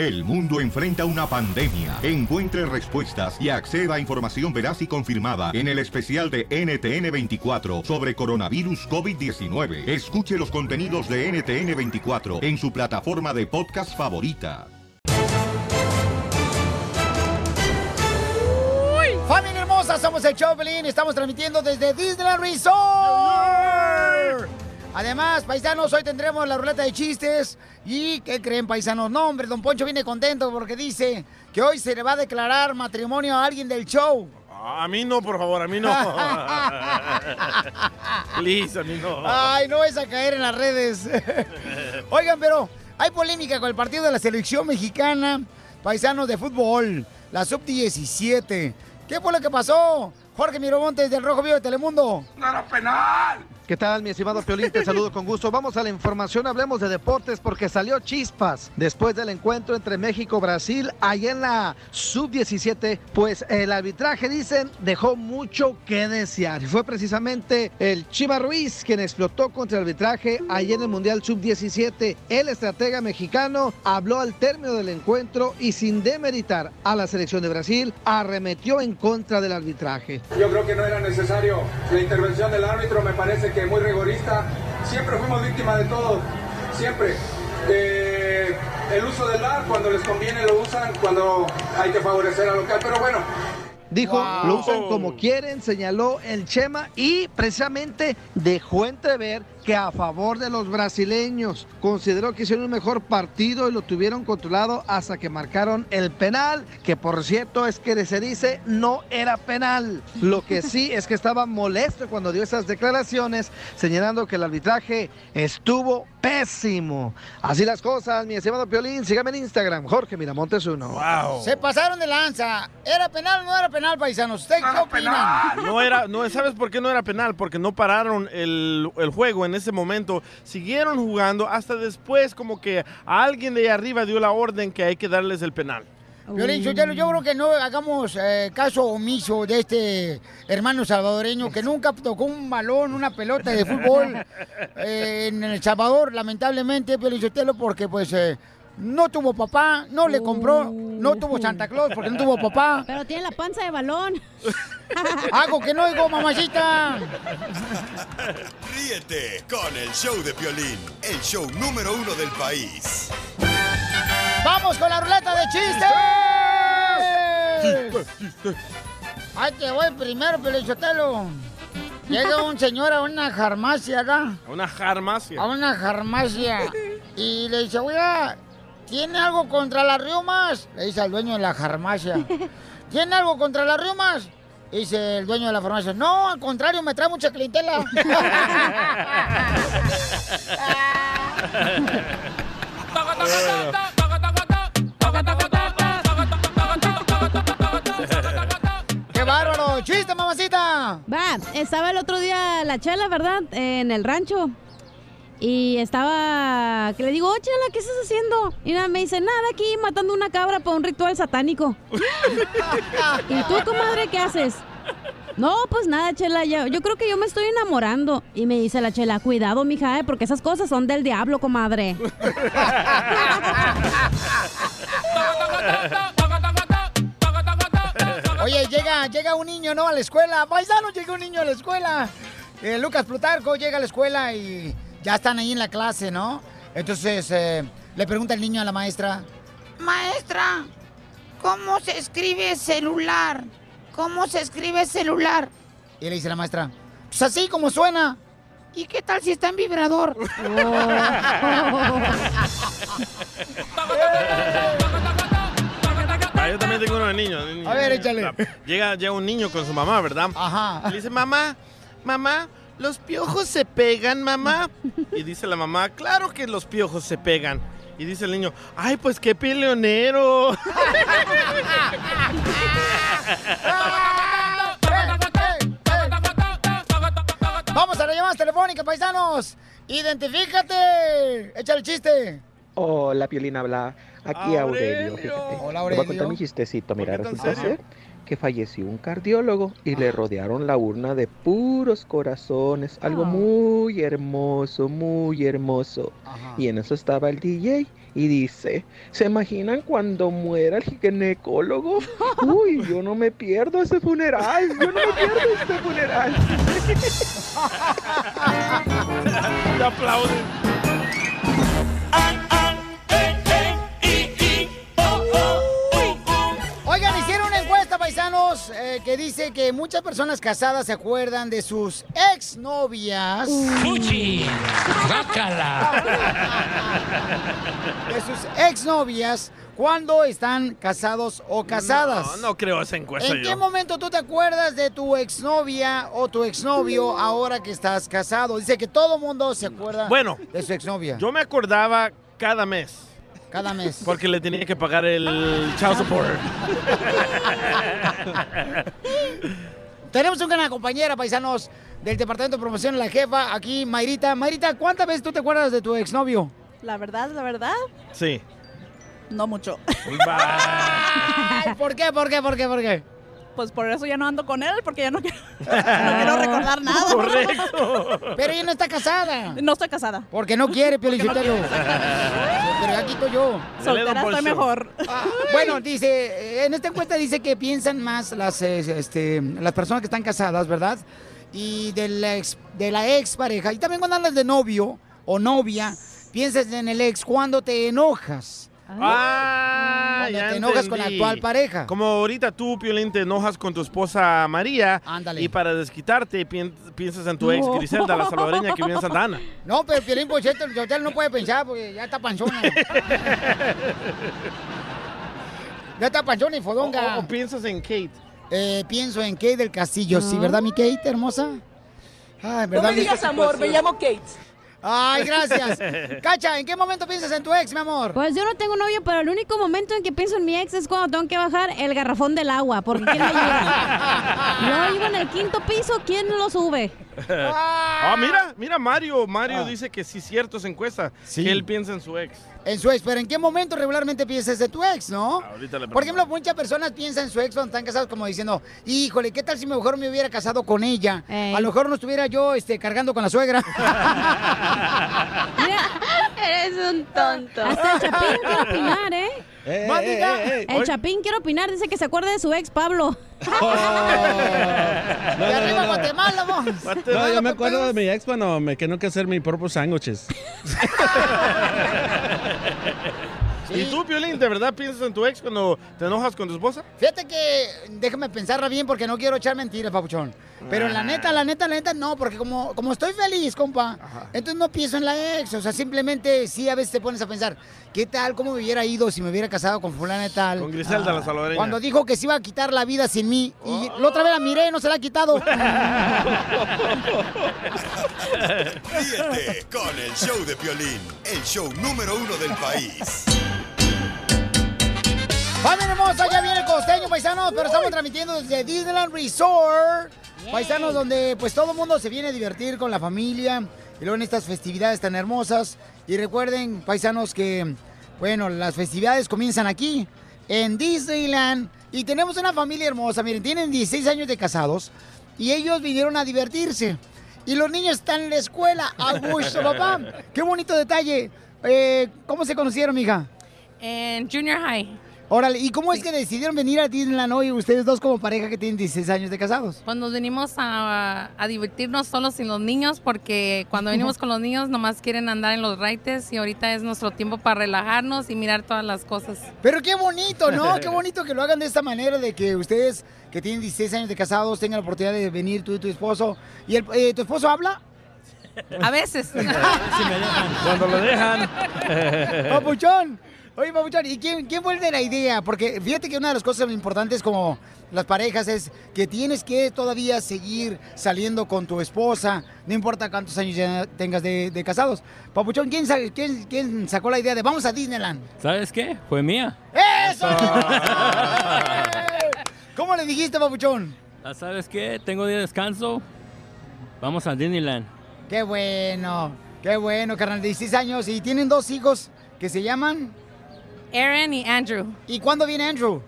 El mundo enfrenta una pandemia. Encuentre respuestas y acceda a información veraz y confirmada en el especial de NTN24 sobre coronavirus COVID-19. Escuche los contenidos de NTN24 en su plataforma de podcast favorita. Familia hermosa, somos el Choplin, estamos transmitiendo desde Disneyland Resort. Además, paisanos, hoy tendremos la ruleta de chistes. ¿Y qué creen, paisanos? No, hombre, don Poncho viene contento porque dice que hoy se le va a declarar matrimonio a alguien del show. A mí no, por favor, a mí no. Please, a mí no. Ay, no vais a caer en las redes. Oigan, pero hay polémica con el partido de la selección mexicana, paisanos de fútbol, la sub-17. ¿Qué fue lo que pasó? Jorge Miramontes del Rojo Vivo de Telemundo. ¡No era penal! ¿Qué tal, mi estimado Piolín? Te saludo con gusto. Vamos a la información, hablemos de deportes porque salió chispas después del encuentro entre México y Brasil ahí en la sub-17. Pues el arbitraje, dicen, dejó mucho que desear. Fue precisamente el Chiva Ruiz quien explotó contra el arbitraje ahí en el Mundial sub-17. El estratega mexicano habló al término del encuentro y sin demeritar a la selección de Brasil, arremetió en contra del arbitraje. Yo creo que no era necesario la intervención del árbitro, me parece que muy rigorista. Siempre fuimos víctimas de todo, siempre. Eh, el uso del VAR, cuando les conviene lo usan, cuando hay que favorecer al local, pero bueno. Dijo, Wow. lo usan como quieren, señaló el Chema y precisamente dejó entrever que a favor de los brasileños consideró que hicieron un mejor partido y lo tuvieron controlado hasta que marcaron el penal, que por cierto es que se dice no era penal. Lo que sí es que estaba molesto cuando dio esas declaraciones, señalando que el arbitraje estuvo pésimo. Así las cosas, mi estimado Piolín, sígame en Instagram, Jorge Miramontes uno. Se pasaron de lanza. ¿Era penal o no era penal, paisanos? ¿Usted qué opinan? No era, no, ¿sabes por qué no era penal? Porque no pararon el, el juego en ese momento. Siguieron jugando hasta después como que alguien de ahí arriba dio la orden que hay que darles el penal. Violín Sotelo, yo creo que no hagamos eh, caso omiso de este hermano salvadoreño que nunca tocó un balón, una pelota de fútbol eh, en El Salvador, lamentablemente, Violín Sotelo, porque pues eh, no tuvo papá, no le compró, no tuvo Santa Claus porque no tuvo papá. Pero tiene la panza de balón. Hago que no oigo, mamacita. Ríete con el show de Piolín, el show número uno del país. ¡Vamos con la ruleta de chistes! Ay, te voy primero, Pelichotelo. Llega un señor a una farmacia, ¿verdad? Una farmacia. A una farmacia. Y le dice, oiga, ¿tiene algo contra las riumas? Le dice al dueño de la farmacia. ¿Tiene algo contra las riumas? Dice el dueño de la farmacia, no, al contrario, me trae mucha clientela. ¡Qué bárbaro! ¡Chiste, mamacita! Va, estaba el otro día la chela, ¿verdad? En el rancho. Y estaba, que le digo, oh, chela, ¿qué estás haciendo? Y nada, me dice, nada, aquí matando una cabra para un ritual satánico. ¿Y tú, comadre, qué haces? No, pues nada, chela, yo, yo creo que yo me estoy enamorando. Y me dice la chela, cuidado, mija, eh, porque esas cosas son del diablo, comadre. Oye, llega, llega un niño, ¿no? A la escuela. Paisano, llega un niño a la escuela. Eh, Lucas Plutarco llega a la escuela y ya están ahí en la clase, ¿no? Entonces eh, le pregunta el niño a la maestra. Maestra, ¿cómo se escribe celular? ¿Cómo se escribe celular? Y le dice la maestra, pues así como suena. ¿Y qué tal si está en vibrador? Ah, yo también tengo uno de niños. A ver, échale. Llega, llega un niño con su mamá, ¿verdad? Ajá. Le dice, mamá, mamá, ¿los piojos se pegan, mamá? Y dice la mamá, claro que los piojos se pegan. Y dice el niño, ay, pues qué peleonero. Vamos a las llamadas telefónicas, paisanos. Identifícate. Échale el chiste. Hola, Piolina, habla. Aquí Aurelio. Hola, Te voy a Aurelio. contar mi chistecito. Mira, resulta ser que falleció un cardiólogo y le rodearon la urna de puros corazones. Algo Oh. muy hermoso, muy hermoso. Y en eso estaba el DJ y dice, ¿se imaginan cuando muera el ginecólogo? Uy, yo no me pierdo ese funeral, yo no me pierdo este funeral. Te aplauden. Eh, que dice que muchas personas casadas se acuerdan de sus exnovias. ¡Fuchi! ¡Guácala! De sus exnovias cuando están casados o casadas. No, no creo esa encuesta ¿En qué momento tú te acuerdas de tu exnovia o tu exnovio ahora que estás casado? Dice que todo mundo se acuerda Bueno, de su exnovia Yo me acordaba cada mes. Cada mes. Porque le tenía que pagar el child support. Tenemos una compañera, paisanos, del Departamento de Promoción, la jefa, aquí, Mayrita. Mayrita, ¿cuántas veces tú te acuerdas de tu exnovio? La verdad, la verdad, Sí. no mucho. Ay, ¿Por qué? ¿Por qué? ¿Por qué? ¿Por qué? Pues por eso ya no ando con él, porque ya no quiero, no quiero recordar nada. Correcto. Pero ella no está casada. No estoy casada. Porque no quiere, Piolichotelo. Pero ya quito yo. Soltera estoy mejor. Ah, bueno, dice, en esta encuesta dice que piensan más las, eh, este, las personas que están casadas, ¿verdad? Y de la, ex, de la ex pareja. Y también cuando hablas de novio o novia, piensas en el ex cuando te enojas. Ah, Cuando ya te enojas con la actual pareja. Como ahorita tú, Piolín, te enojas con tu esposa María. Ándale. Y para desquitarte pien- piensas en tu ex No. Griselda, la salvadoreña que vive en Santa Ana. No, pero Piolín Pocheto, el hotel no puede pensar porque ya está panzona. ya está panzona y fodonga. O, piensas en Kate. Eh, pienso en Kate del Castillo, ¿sí, verdad, mi Kate, hermosa? Ay, ¿verdad? No me mi- digas amor, me llamo Kate. Ay, gracias. Cacha, ¿en qué momento piensas en tu ex, mi amor? Pues yo no tengo novio, pero el único momento en que pienso en mi ex es cuando tengo que bajar el garrafón del agua, porque ¿quién me ayuda? Yo vivo en el quinto piso, ¿quién lo sube? Ah, mira, mira Mario. Mario dice que sí, cierto, es encuesta. Sí. Que él piensa en su ex. En su ex, pero ¿en qué momento regularmente piensas de tu ex, no? Ahorita le Por ejemplo, muchas personas piensan en su ex cuando están casados como diciendo, híjole, ¿qué tal si mejor me hubiera casado con ella? Ey. A lo mejor no estuviera yo este, cargando con la suegra. Eres un tonto. Hasta el Chapín quiere opinar, ¿eh? Eh, eh, eh, eh. El Chapín quiere opinar, dice que se acuerda de su ex, Pablo. de arriba Guatemala, vos. No, yo me acuerdo de mi ex cuando me quedó que hacer mis propios sándwiches. ¿Y tú, Piolín, de verdad piensas en tu ex cuando te enojas con tu esposa? Fíjate que déjame pensarla bien porque no quiero echar mentiras, papuchón. Pero la neta, la neta, la neta, no, porque como, como estoy feliz, compa, entonces no pienso en la ex. O sea, simplemente sí a veces te pones a pensar, ¿qué tal? ¿Cómo me hubiera ido si me hubiera casado con fulana y tal? Con Griselda, la salvadoreña. Cuando dijo que se iba a quitar la vida sin mí. Y la otra vez la miré y no se la ha quitado. Ríete con el show de Piolín, el show número uno del país. ¡Familia hermosa! Ya viene el costeño, paisanos, pero estamos transmitiendo desde Disneyland Resort. Paisanos, donde pues todo el mundo se viene a divertir con la familia y luego en estas festividades tan hermosas. Y recuerden, paisanos, que, bueno, las festividades comienzan aquí, en Disneyland. Y tenemos una familia hermosa, miren, tienen 16 años de casados y ellos vinieron a divertirse. Y los niños están en la escuela, a gusto, papá. Qué bonito detalle. Eh, ¿Cómo se conocieron, mija? En Junior High. Órale, ¿y cómo es que decidieron venir a Disneyland hoy ustedes dos como pareja que tienen 16 años de casados? Pues nos venimos a, a divertirnos solos sin los niños porque cuando venimos con los niños nomás quieren andar en los raites y ahorita es nuestro tiempo para relajarnos y mirar todas las cosas. Pero qué bonito, ¿no? Qué bonito que lo hagan de esta manera, de que ustedes que tienen 16 años de casados tengan la oportunidad de venir tú y tu esposo. ¿Y el- eh, tu esposo habla? A veces. Cuando lo dejan. Papuchón. Oye, Papuchón, ¿y quién, quién fue el de la idea? Porque fíjate que una de las cosas importantes como las parejas es que tienes que todavía seguir saliendo con tu esposa, no importa cuántos años ya tengas de, de casados. Papuchón, ¿quién, sa- quién- quién sacó la idea de vamos a Disneyland? ¿Sabes qué? Fue mía. ¡Eso! ¿Cómo le dijiste, Papuchón? Ah, ¿Sabes qué? Tengo día de descanso. Vamos a Disneyland. Qué bueno, qué bueno, carnal, 16 años y tienen dos hijos. que se llaman Aaron y Andrew. ¿Y cuándo viene Andrew?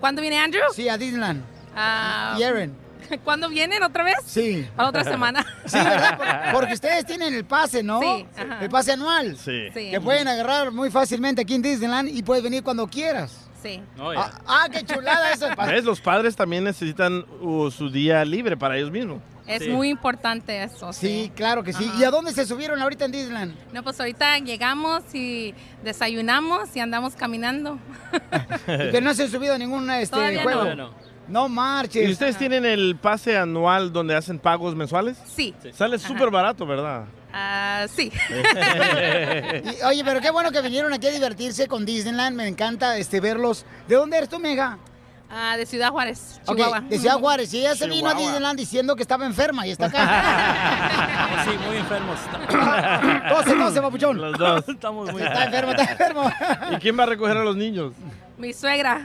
¿Cuándo viene Andrew? Sí, a Disneyland. Ah, ¿Y Aaron? ¿Cuándo vienen otra vez? Sí. Para otra semana. Sí, ¿verdad? Por- Porque ustedes tienen el pase, ¿no? Sí, ajá. El pase anual. Sí. Sí. Que pueden agarrar muy fácilmente aquí en Disneyland y puedes venir cuando quieras. Sí. Ah, ah, qué chulada eso. ¿Ves? Los padres también necesitan uh, su día libre para ellos mismos. Es muy importante eso. Sí, claro que sí. Ajá. ¿Y a dónde se subieron ahorita en Disneyland? No, pues ahorita llegamos y desayunamos y andamos caminando. Y que no se han subido a ningún este, Todavía no. juego. Todavía No marches. ¿Y ustedes tienen el pase anual donde hacen pagos mensuales? Sí. Sale súper barato, ¿verdad? Ah, sí. Y, oye, pero qué bueno que vinieron aquí a divertirse con Disneyland. Me encanta este verlos. ¿De dónde eres tú, Mega? Ah, de Ciudad Juárez, Ok, Chihuahua. de Ciudad Juárez. Y ella se vino a. Disneyland diciendo que estaba enferma y está acá. Sí, muy enfermos. Tose, tose, papuchón. Los dos. Estamos muy Está enfermo, está enfermo. ¿Y quién va a recoger a los niños? Mi suegra.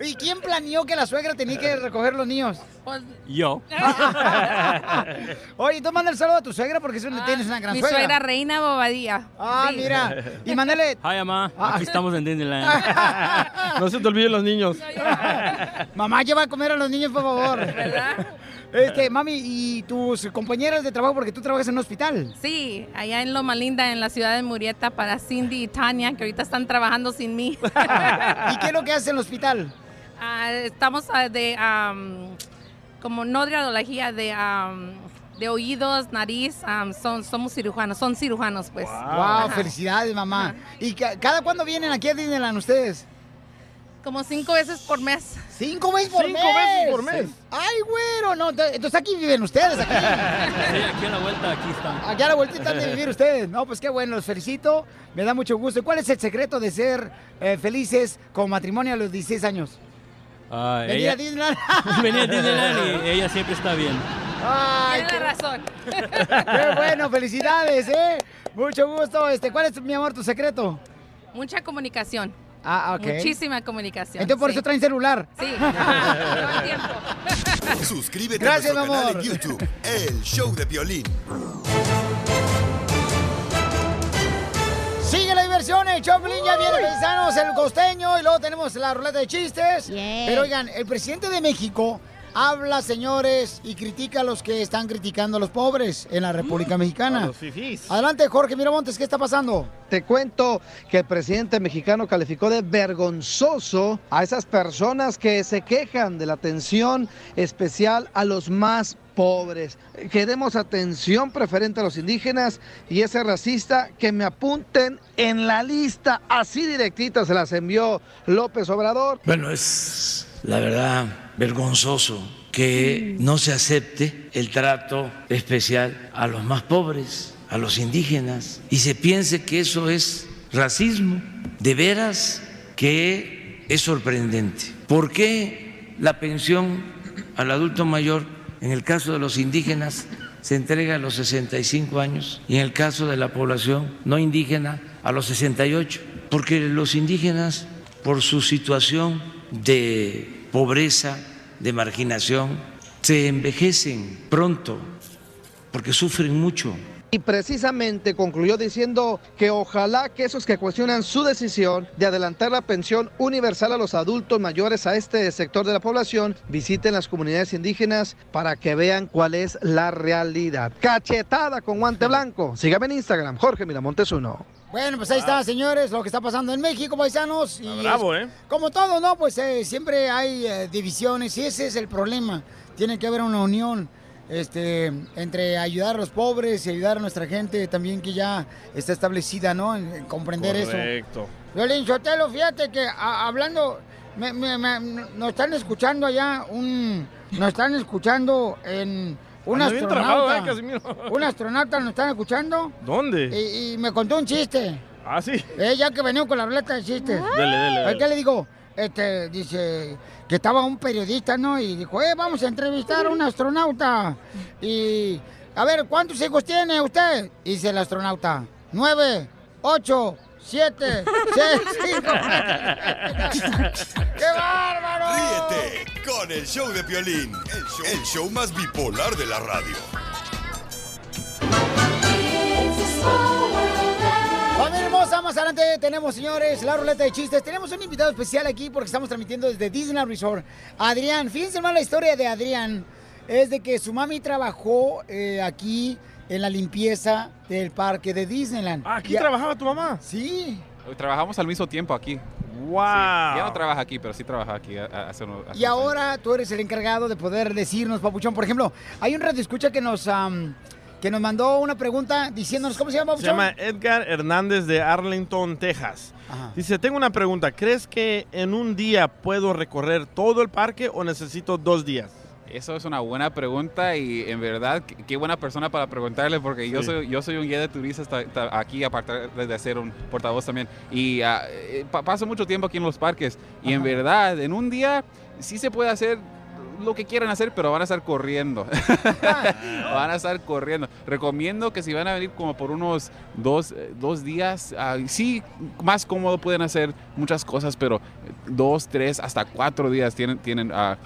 ¿Y quién planeó que la suegra tenía que recoger los niños? Pues, Yo. Oye, tú manda el saludo a tu suegra porque es una- tienes una gran Ah, mi suegra. suegra Reina Bobadilla. Ah, Sí. mira. Y mándale. Hi, mamá. Ah. Aquí estamos en Disneyland. No se te olviden los niños. Mamá, lleva a comer a los niños, por favor. ¿Verdad? Este, mami, ¿y tus compañeras de trabajo porque tú trabajas en un hospital? Sí, allá en Loma Linda, en la ciudad de Murieta, para Cindy y Tania, que ahorita están trabajando sin mí. ¿Y qué es lo que hace en el hospital? Ah, estamos ah, de, como no de radiología, de, am, de oídos, nariz, son, somos cirujanos, son cirujanos, pues. Wow, felicidades, mamá. ¿Y ca- cada cuándo vienen aquí a Disneyland ustedes? Como cinco veces por mes. ¿Cinco veces por Cinco mes? veces por mes. Ay, güero, no, ent- entonces aquí viven ustedes, aquí. Sí, aquí a la vuelta, aquí están. Aquí a la vueltita han de vivir ustedes. No, pues qué bueno, los felicito. Me da mucho gusto. ¿Y ¿Cuál es el secreto de ser eh, felices con matrimonio a los 16 años? Ah, Venir ella- a Disneyland. Venía a Disneyland y ella siempre está bien. Ay, Tiene razón. qué bueno, felicidades, ¿eh? Mucho gusto. Este, ¿Cuál es, mi amor, tu secreto? Mucha comunicación. Ah, ok. Muchísima comunicación. Entonces por sí. eso traen celular. Sí. Ajá, todo el tiempo. Suscríbete Gracias, a nuestro mi canal amor. en YouTube, El Show de Violín. Sigue la diversión, el Choplin, ya viene paisanos, el costeño, y luego tenemos la ruleta de chistes. Pero oigan, el presidente de México habla, señores, y critica a los que están criticando a los pobres en la República Mexicana. A los fifís. Adelante, Jorge Miramontes, ¿qué está pasando? Te cuento que el presidente mexicano calificó de vergonzoso a esas personas que se quejan de la atención especial a los más pobres. Queremos atención preferente a los indígenas y ese racista que me apunten en la lista. Así directita se las envió López Obrador. Bueno, es la verdad vergonzoso que no se acepte el trato especial a los más pobres, a los indígenas, y se piense que eso es racismo. De veras que es sorprendente. ¿Por qué la pensión al adulto mayor, en el caso de los indígenas, se entrega a los 65 años y en el caso de la población no indígena a los 68? Porque los indígenas, por su situación de pobreza, de marginación, se envejecen pronto porque sufren mucho. Y precisamente concluyó diciendo que ojalá que esos que cuestionan su decisión de adelantar la pensión universal a los adultos mayores a este sector de la población visiten las comunidades indígenas para que vean cuál es la realidad. Cachetada con guante blanco. Sígame en Instagram, Jorge Miramontes uno. Bueno, pues ahí está, señores, lo que está pasando en México, paisanos. Y bravo, es- ¿eh? Como todo, ¿no? Pues eh, siempre hay eh, divisiones y ese es el problema. Tiene que haber una unión este, entre ayudar a los pobres y ayudar a nuestra gente también que ya está establecida, ¿no? En, en comprender eso. Correcto. Sotelo, fíjate que a- hablando, me- me- me- nos están escuchando allá, un, nos están escuchando en un bien trabado, astronauta. ¿eh, un astronauta nos están escuchando ¿Dónde? y, y me contó un chiste. Ah, sí. Eh, ya que venimos con la ruleta de chistes. Dele, dele, dele. ¿Qué le digo? Este, dice que estaba un periodista, ¿no? Y dijo, eh, vamos a entrevistar a un astronauta. Y, a ver, ¿cuántos hijos tiene usted? Dice el astronauta, nueve, ocho, siete, seis, cinco. ¡Qué bárbaro! Ríete con el show de Piolín, el show, el show más bipolar de la radio. It's a small world más adelante tenemos, señores, la ruleta de chistes. Tenemos un invitado especial aquí porque estamos transmitiendo desde Disneyland Resort. Adrián, fíjense más la historia de Adrián. Es de que su mami trabajó eh, aquí en la limpieza del parque de Disneyland. Ah, ¿aquí Y trabajaba tu mamá? Sí. Trabajamos al mismo tiempo aquí. ¡Wow! ya no trabaja aquí, pero sí trabaja aquí. hace unos- hace Y ahora tú eres el encargado de poder decirnos, Papuchón. Por ejemplo, hay un radio escucha que nos, am, que nos mandó una pregunta diciéndonos, ¿cómo se llama, Se llama Edgar Hernández de Arlington, Texas. Dice, tengo una pregunta. ¿Crees que en un día puedo recorrer todo el parque o necesito dos días? Eso es una buena pregunta y en verdad qué buena persona para preguntarle porque yo soy yo soy un guía de turistas ta- ta- aquí aparte de ser un portavoz también. Y ah, pa- paso mucho tiempo aquí en los parques y en verdad en un día sí se puede hacer lo que quieran hacer pero van a estar corriendo. Van a estar corriendo. Recomiendo que si van a venir como por unos dos, dos días ah, sí más cómodo pueden hacer muchas cosas pero dos tres hasta cuatro días tienen tienen ah,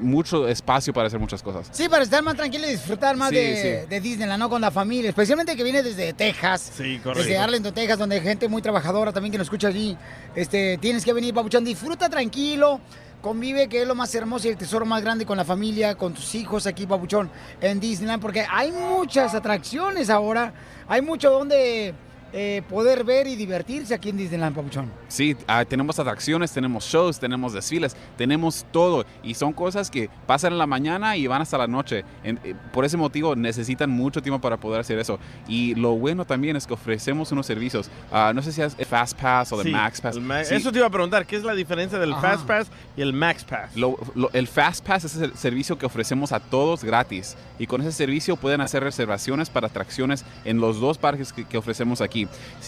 mucho espacio para hacer muchas cosas. Sí, para estar más tranquilo y disfrutar más Sí, de, sí. de Disneyland, ¿no? Con la familia, especialmente que viene desde Texas. Sí, Desde Arlington, Texas, donde hay gente muy trabajadora también que nos escucha allí. Este, tienes que venir, Papuchón, disfruta tranquilo, convive, que es lo más hermoso y el tesoro más grande con la familia, con tus hijos aquí, Papuchón, en Disneyland, porque hay muchas atracciones ahora, hay mucho donde eh, poder ver y divertirse aquí en Disneyland, Papuchón. Sí, ah, tenemos atracciones, tenemos shows, tenemos desfiles, tenemos todo. Y son cosas que pasan en la mañana y van hasta la noche. En- eh, por ese motivo necesitan mucho tiempo para poder hacer eso. Y lo bueno también es que ofrecemos unos servicios. Ah, no sé si es el Fast Pass o el Sí, Max Pass. el Ma- Sí. Eso te iba a preguntar, ¿qué es la diferencia del Ajá. Fast Pass y el Max Pass? Lo- lo- el Fast Pass es el servicio que ofrecemos a todos gratis. Y con ese servicio pueden hacer reservaciones para atracciones en los dos parques que, que ofrecemos aquí.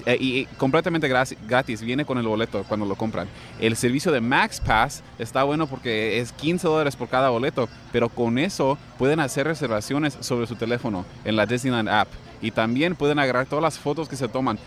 Eh, y, completamente gratis, gratis, viene con el boleto cuando lo compran. El servicio de Max Pass está bueno porque es 15 dólares por cada boleto, pero con eso pueden hacer reservaciones sobre su teléfono en la Disneyland app. Y también pueden agarrar todas las fotos que se toman.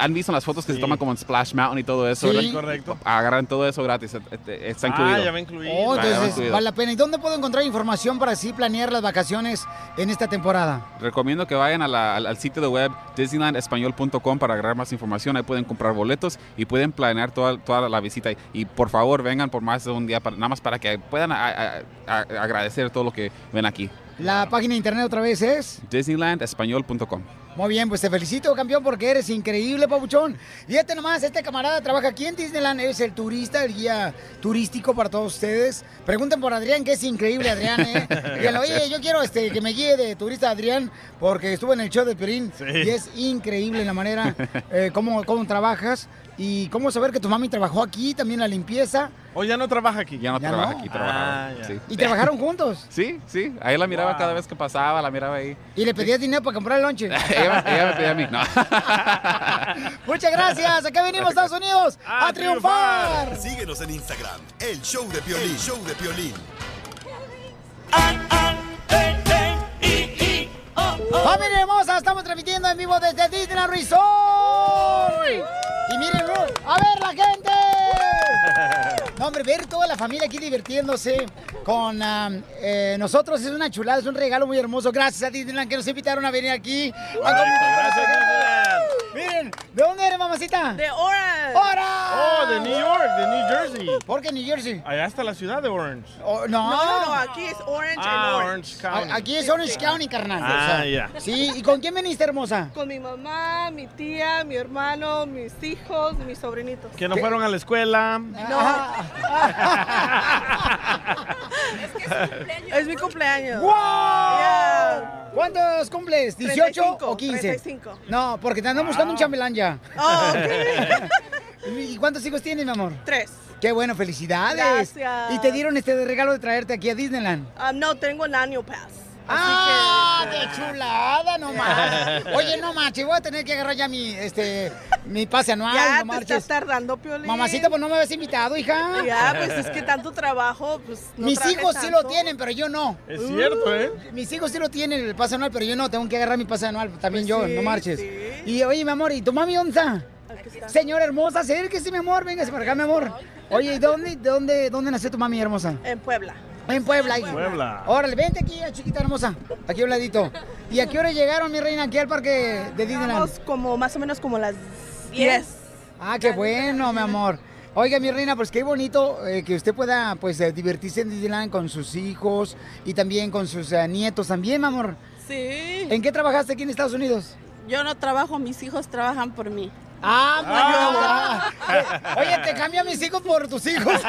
¿Han visto las fotos que se toman como en Splash Mountain y todo eso? Sí. verdad? Correcto. Agarran todo eso gratis. Está Ah, incluido. ya va incluido. Oh, Ya va entonces incluido. vale la pena. ¿Y dónde puedo encontrar información para así planear las vacaciones en esta temporada? Recomiendo que vayan a la- al, al sitio de web disneylandespañol.com para agarrar más información. Ahí pueden comprar boletos y pueden planear toda, toda la visita. Y por favor, vengan por más de un día, para- nada más para que puedan a- a- a- agradecer todo lo que ven aquí. La página de internet otra vez es. disneylandespañol.com. Muy bien, pues te felicito, campeón, porque eres increíble, papuchón. Fíjate nomás, este camarada trabaja aquí en Disneyland, es el turista, el guía turístico para todos ustedes. Pregunten por Adrián, que es increíble, Adrián, ¿eh? Díganle, oye, yo quiero este, que me guíe de turista Adrián, porque estuve en el show de Perín Sí. y es increíble la manera eh, cómo, cómo trabajas y cómo saber que tu mami trabajó aquí, también la limpieza. ¿O ya no trabaja aquí? Ya no Ya trabaja no. aquí, trabajaba. Ah, sí. ¿Y trabajaron juntos? Sí, sí. Ahí la miraba Wow. cada vez que pasaba, la miraba ahí. ¿Y le pedías dinero para comprar el lonche? ella, ella me pedía a mí. No. Muchas gracias, acá venimos, Estados Unidos, a, ¡A triunfar. Síguenos en Instagram, el show de Piolín. show de Piolín. ¡Familia hermosa! Estamos transmitiendo en vivo desde Disneyland Resort. Y miren, a ver la gente. No, hombre, ver toda la familia aquí divirtiéndose con eh, nosotros es una chulada, es un regalo muy hermoso. Gracias a Disneyland que nos invitaron a venir aquí. a Gracias. Disneyland. Miren, ¿de dónde eres, mamacita? De Orange. ¡Hora! Oh, de New York, de New Jersey. ¿Por qué New Jersey? Allá está la ciudad de Orange. Oh, no. No, no, no, aquí es Orange Ah, and Orange. Orange County. Aquí es Orange County, carnal. Ah, ya. Sí, ¿y con quién veniste, hermosa? Con mi mamá, mi tía, mi hermano, mis hijos, mis sobrinitos. Que no fueron a la escuela. Es mi cumpleaños. ¡Wow! Yeah. ¿Cuántos cumples? ¿18 35, o 15? 35. No, porque te andan buscando un chambelán ya. Oh, ok. ¿Y cuántos hijos tienes, mi amor? Tres. Qué bueno, felicidades. Gracias. Y te dieron este regalo de traerte aquí a Disneyland. Ah, no, tengo el año pass. ¡Ah, qué chulada, no más! Oye, no manches, voy a tener que agarrar ya mi, este, mi pase anual, Ya no te marches. estás tardando, Piolín. Mamacita, pues no me habías invitado, hija. Ya, pues es que tanto trabajo, pues no Mis hijos sí lo tienen, pero yo no. Es cierto, ¿eh? Mis hijos sí lo tienen el pase anual, pero yo no, tengo que agarrar mi pase anual también Pues yo, sí, no marches. sí. Y oye, mi amor, ¿y tu mami dónde está. Señora hermosa, acérquese, mi amor, véngase para acá, mi amor. Oye, ¿y dónde, dónde, dónde nació tu mami hermosa? En Puebla. En Puebla, hija. Puebla. Órale, vente aquí, chiquita hermosa. Aquí a un ladito. ¿Y a qué hora llegaron, mi reina, aquí al parque de Disneyland? Vamos como más o menos como las 10. Ah, qué bueno, mi amor. Oiga, mi reina, pues qué bonito eh, que usted pueda pues eh, divertirse en Disneyland con sus hijos y también con sus eh, nietos también, mi amor. Sí. ¿En qué trabajaste aquí en Estados Unidos? Yo no trabajo, mis hijos trabajan por mí. Ah, pues yo- Oye, te cambio a mis hijos por tus hijos.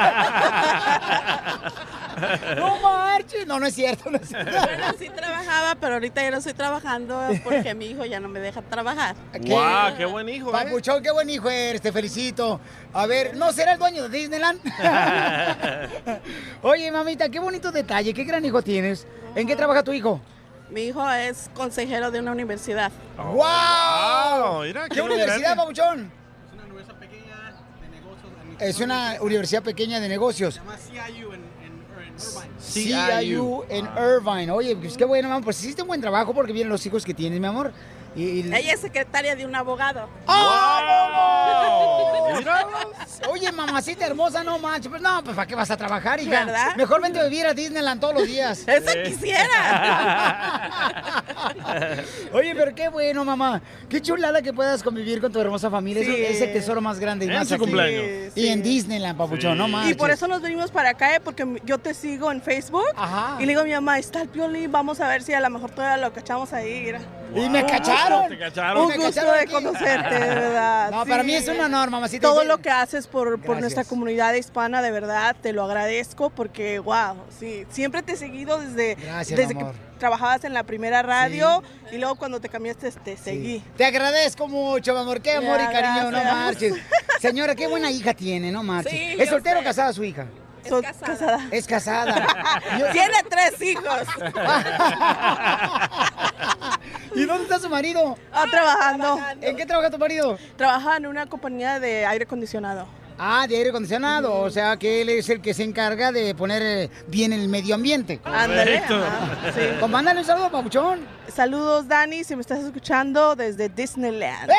no marches. No, no es cierto, no es cierto. Bueno, sí trabajaba, pero ahorita ya no estoy trabajando porque mi hijo ya no me deja trabajar. ¡Guau! ¡Qué buen hijo! ¿eh? Papuchón, qué buen hijo eres, te felicito. A ver, ¿no será el dueño de Disneyland? Oye, mamita, qué bonito detalle, qué gran hijo tienes. ¿En qué trabaja tu hijo? Mi hijo es consejero de una universidad. ¡Wow! Mira, ¿Qué qué universidad, grande. Papuchón? Es una universidad pequeña de negocios. CIU en Irvine. Oye, pues qué bueno, mamá. Pues hiciste un buen trabajo porque vienen los hijos que tienes, mi amor. Y, y- Ella es secretaria de un abogado. ¡Oh, no! Oye, mamacita hermosa, no manches. Pues no, pues ¿para qué vas a trabajar, hija? ¿Verdad? Mejor vente a vivir a Disneyland todos los días. Eso quisiera. Oye, pero qué bueno, mamá. Qué chulada que puedas convivir con tu hermosa familia. Eso Sí. es el tesoro más grande y En más su aquí. cumpleaños. Y en Disneyland, papuchón, no manches. Y por eso nos venimos para acá, eh, porque yo te sigo en Facebook. Y le digo a mi mamá, está el piolín, vamos a ver si a lo mejor todavía lo cachamos ahí. Y me Un cacharon. gusto, Te cacharon. Un gusto cacharon de conocerte, de verdad. No, para mí es un honor, mamacita. Todo lo que haces por, por nuestra comunidad hispana, de verdad, te lo agradezco porque, wow, sí, siempre te he seguido desde, Gracias, desde que trabajabas en la primera radio y luego cuando te cambiaste te seguí. Te agradezco mucho, mi amor. Qué amor y cariño, no marches. Señora, qué buena hija tiene, no marches. Sí, ¿Es soltero o casada su hija? Soy casada. Es casada. Yo- Tiene tres hijos. ¿Y dónde está su marido? Ah, trabajando. ¿En qué trabaja tu marido? Trabaja en una compañía de aire acondicionado. Ah, de aire acondicionado. O sea, que él es el que se encarga de poner eh, bien el medio ambiente. Ándale, sí. Pues mándale un saludo, papuchón. Saludos, Dani, si me estás escuchando desde Disneyland. ¡Eh!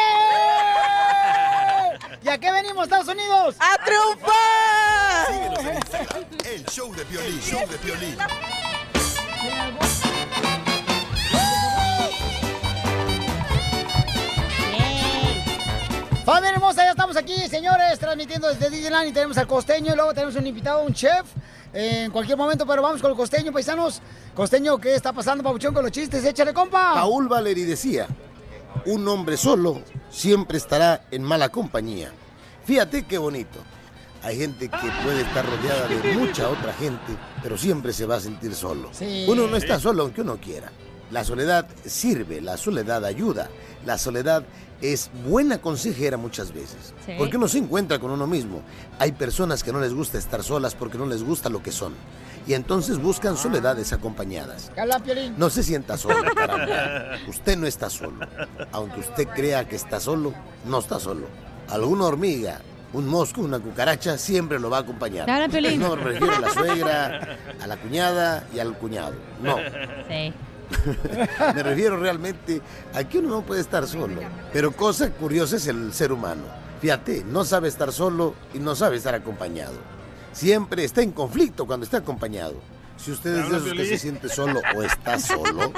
¿Y a qué venimos, Estados Unidos? ¡A triunfar! Síguenos en Instagram, el show de Piolín, show de Piolín. Familia hermosa, ya estamos aquí, señores, transmitiendo desde Disneyland y tenemos al costeño y luego tenemos un invitado, un chef, eh, en cualquier momento, pero vamos con el costeño, paisanos. Costeño, ¿qué está pasando, papuchón, con los chistes? Échale, compa. Paul Valeri decía, un hombre solo siempre estará en mala compañía. Fíjate qué bonito. Hay gente que puede estar rodeada de mucha otra gente, pero siempre se va a sentir solo. Sí. Uno no está solo aunque uno quiera. La soledad sirve, la soledad ayuda, la soledad es buena consejera muchas veces. Sí. Porque uno se encuentra con uno mismo. Hay personas que no les gusta estar solas porque no les gusta lo que son. Y entonces buscan soledades acompañadas. No se sienta solo, caramba. Usted no está solo. Aunque usted crea que está solo, no está solo. Alguna hormiga, un mosco, una cucaracha siempre lo va a acompañar. Habla, Piolín. No me refiero a la suegra, a la cuñada y al cuñado. No. Sí. Me refiero realmente a que uno no puede estar solo. Pero cosa curiosa es el ser humano. Fíjate, no sabe estar solo y no sabe estar acompañado. Siempre está en conflicto cuando está acompañado. Si usted es de esos que se siente solo o está solo,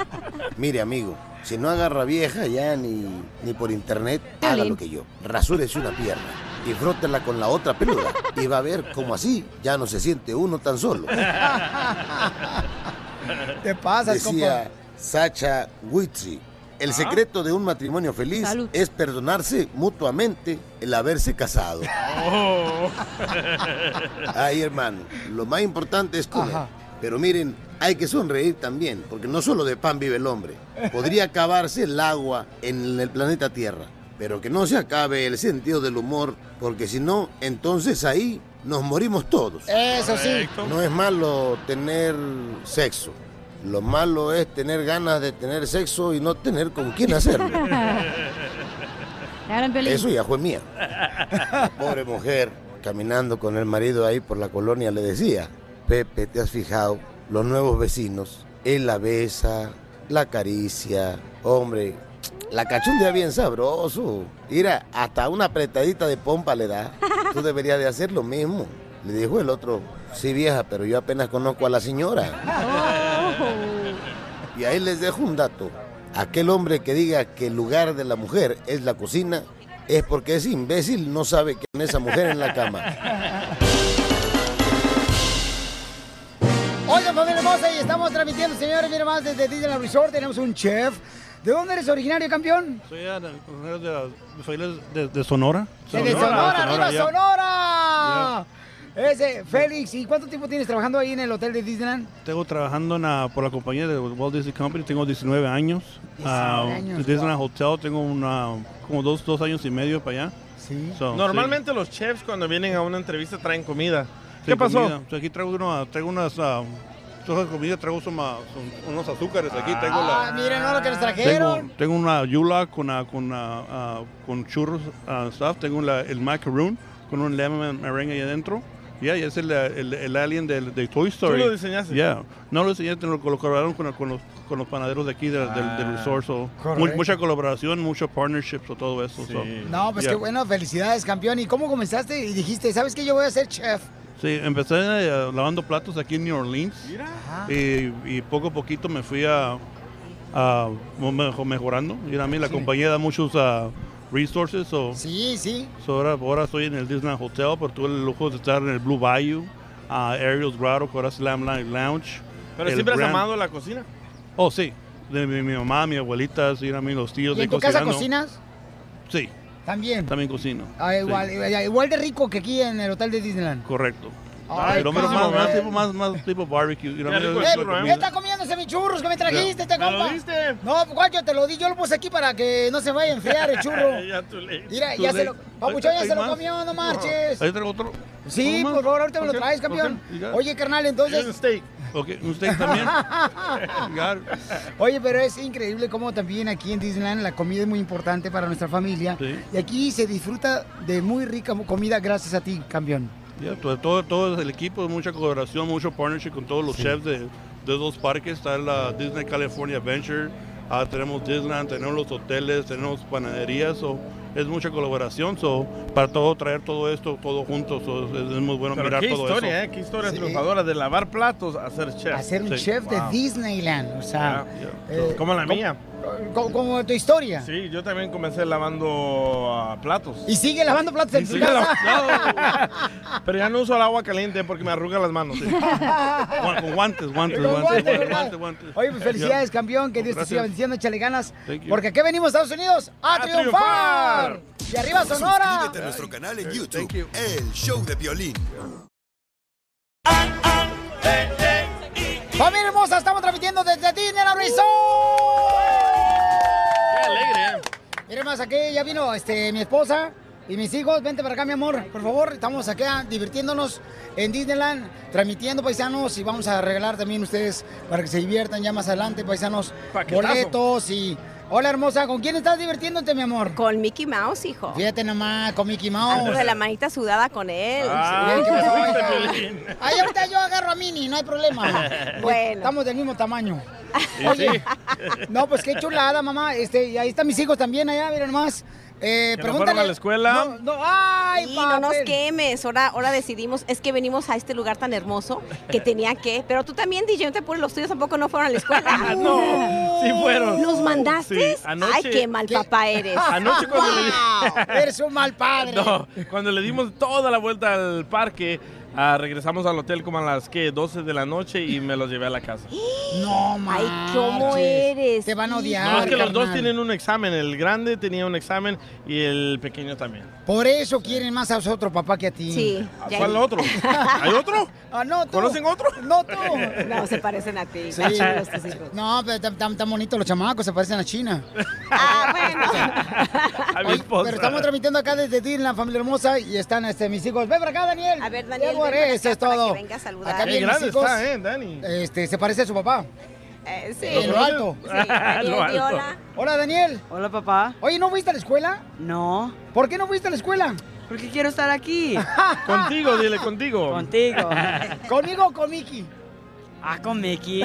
mire amigo, si no agarra vieja ya ni, ni por internet, haga lo que yo. Rasúrese una pierna y frótela con la otra peluda y va a ver cómo así ya no se siente uno tan solo. Te pasas, Decía Sacha Guitry. El secreto de un matrimonio feliz Salud. es perdonarse mutuamente el haberse casado. Ay, hermano, lo más importante es comer. Ajá. Pero miren, hay que sonreír también, porque no solo de pan vive el hombre. Podría acabarse el agua en el planeta Tierra, pero que no se acabe el sentido del humor, porque si no, entonces ahí nos morimos todos. Eso sí. No es malo tener sexo. Lo malo es tener ganas de tener sexo y no tener con quién hacerlo. Eso ya fue mía. Pobre mujer, caminando con el marido ahí por la colonia, le decía, Pepe, ¿te has fijado? Los nuevos vecinos, él la besa, la acaricia, hombre, la cachundea bien sabroso. Mira, hasta una apretadita de pompa le da. Tú deberías de hacer lo mismo. Le dijo el otro, sí vieja, pero yo apenas conozco a la señora. Y ahí les dejo un dato. Aquel hombre que diga que el lugar de la mujer es la cocina, es porque ese imbécil no sabe que tiene esa mujer en la cama. Hermosa, y estamos transmitiendo, señores, miren más, desde Disneyland Resort tenemos un chef. ¿De dónde eres originario, campeón? Soy de, de, de, de de Sonora. De Sonora, arriba. Sonora. Ese, Félix, ¿y cuánto tiempo tienes trabajando ahí en el hotel de Disneyland? Tengo trabajando en la- por la compañía de Walt Disney Company, tengo 19 años. 19 Ah, años, Disneyland Hotel, tengo una, como dos, dos años y medio para allá. Sí. So, Normalmente los chefs cuando vienen a una entrevista traen comida. sí, ¿Qué pasó? comida. O sea, aquí traigo, una, traigo unas ah, hojas de comida, traigo soma- son- unos azúcares aquí. Tengo Ah, la, miren ¿no? lo que nos tengo, trajeron. tengo una yula con, ah, con, ah, ah, con churros ah, stuff. Tengo la- el macaroon con un lemon merengue ahí adentro. Ya, y es el, el, el alien del- de, Toy Story. lo diseñaste? Ya, no lo diseñé, lo colaboraron con, con, los, con los panaderos de aquí del, del, del Ah, resort. so, mucha colaboración, mucho partnership, o todo eso. so, No, pues ya. qué bueno, felicidades, campeón. ¿Y cómo comenzaste? Y dijiste, ¿sabes qué? Yo voy a ser chef. Sí, empecé eh, lavando platos aquí en New Orleans. Y, y poco a poquito me fui a, a mejorando. Y a mí la Sí. compañía da muchos ah, resources. So, Sí, sí. so ahora, ahora estoy en el Disneyland Hotel, pero tuve el lujo de estar en el Blue Bayou, a Ariel's Grotto, ahora Light Lounge. Pero siempre has Grand- amado la cocina. Oh, sí. De mi, mi mamá, mi abuelita, sí, a mí los tíos ¿Y de en tu casa cocinando. cocinas? Sí, También. también cocino. Ah, igual, Sí, igual, igual de rico que aquí en el hotel de Disneyland. correcto. Ay, pero menos cómo más, más, no. tipo, más, más tipo barbecue. you know, Qué el la churro, ¿eh? comida. ¿Qué está comiéndose mis churros que me trajiste, este ¿Me lo compa? diste? No, ¿cuál yo te lo di? Yo lo puse aquí para que no se vaya a enfriar el churro. Ya tú le- Mira, ya se lo... Papuchón ya ¿Hay se lo comió, no marches. Ahí traigo otro. Sí, por favor, ahorita me lo Ok, traes, campeón. ok. Oye, carnal, Un entonces... steak. Ok, un steak también. Got it. Oye, pero es increíble cómo también aquí en Disneyland la comida es muy importante para nuestra familia. Sí. Y aquí se disfruta de muy rica comida gracias a ti, campeón. Ya, todo, el equipo, mucha colaboración, mucho partnership con todos los chefs de, de dos parques. Está la Disney California Adventure, ah, tenemos Disneyland, tenemos los hoteles, tenemos panaderías. so, es mucha colaboración. So, para todo traer todo esto, todo juntos, so, es, es muy bueno Pero mirar qué todo historia, eso. ¿eh? Qué historia Sí. triunfadora de lavar platos a ser chef. A ser un Sí. chef de. Disneyland. O sea, eh, Como la mía. Como, como tu historia. Sí, yo también comencé lavando platos. Y sigue lavando platos en tu casa. la- Pero ya no uso el agua caliente porque me arruga las manos. Con guantes, guantes, Con guantes, guantes, guantes, ¿verdad? guantes, guantes. Oye, pues felicidades, campeón. Que Dios te siga bendiciendo. Échale ganas. Porque aquí venimos, Estados Unidos, a, ¡A triunfar. triunfar! Y arriba, Sonora. Suscríbete a nuestro canal en YouTube, El Show de Violín. Familia hermosa, estamos transmitiendo desde Disneyland Resort. Miren más, aquí ya vino este, mi esposa y mis hijos. Vente para acá, mi amor, por favor. Estamos acá divirtiéndonos en Disneyland, transmitiendo paisanos y vamos a regalar también ustedes para que se diviertan ya más adelante, paisanos, Paquetazo. boletos y... Hola, hermosa, ¿con quién estás divirtiéndote, mi amor? Con Mickey Mouse, hijo. Fíjate nomás, con Mickey Ando Mouse. de la manita sudada con él. Ah, ahorita yo agarro a Mini, no hay problema. Bueno. Estamos del mismo tamaño. Oye, sí. no, pues qué chulada, mamá. Este, y ahí están mis hijos también allá, miren más. Eh, ¿Que no fueron a la escuela? No, no, ay, Sí, no nos quemes. Ahora, ahora decidimos, es que venimos a este lugar tan hermoso que tenía que. Pero tú también, DJ, no te apures, los tuyos tampoco no fueron a la escuela. no, sí fueron. ¿Los mandaste? Sí, anoche- Ay, qué mal ¿Qué? papá eres. Anoche cuando le di- Wow, eres un mal padre. No, cuando le dimos toda la vuelta al parque, ah, regresamos al hotel como a las ¿qué? 12 de la noche y me los llevé a la casa. No, Ay, ¿cómo eres? Te van a odiar. No, es que los dos carnal. tienen un examen. El grande tenía un examen y el pequeño también. Por eso quieren más a otro papá que a ti. Sí. ¿Cuál otro? ¿Hay otro? Ah, no, tú. ¿Conocen otro? No, tú. No, se parecen a ti. Sí. No, pero tan, tan, tan bonitos los chamacos, se parecen a China. Ah, bueno. A mi esposa. pero estamos transmitiendo acá desde Disneyland, familia hermosa, y están este, mis hijos. Ven para acá, Daniel. A ver, Daniel, ven para eso es para todo. que venga a saludar. Acá Qué vienen mis grande hijos. está, ¿eh, Dani? Este, se parece a su papá. Eh, sí. En lo alto. Sí, Daniel, Lo alto. hola. Hola, Daniel. Hola, papá. Oye, ¿no fuiste a la escuela? No, ¿Por qué no fuiste a la escuela? porque quiero estar aquí. Contigo, dile contigo. Contigo. ¿Conmigo o con Miki? Ah, con Mickey.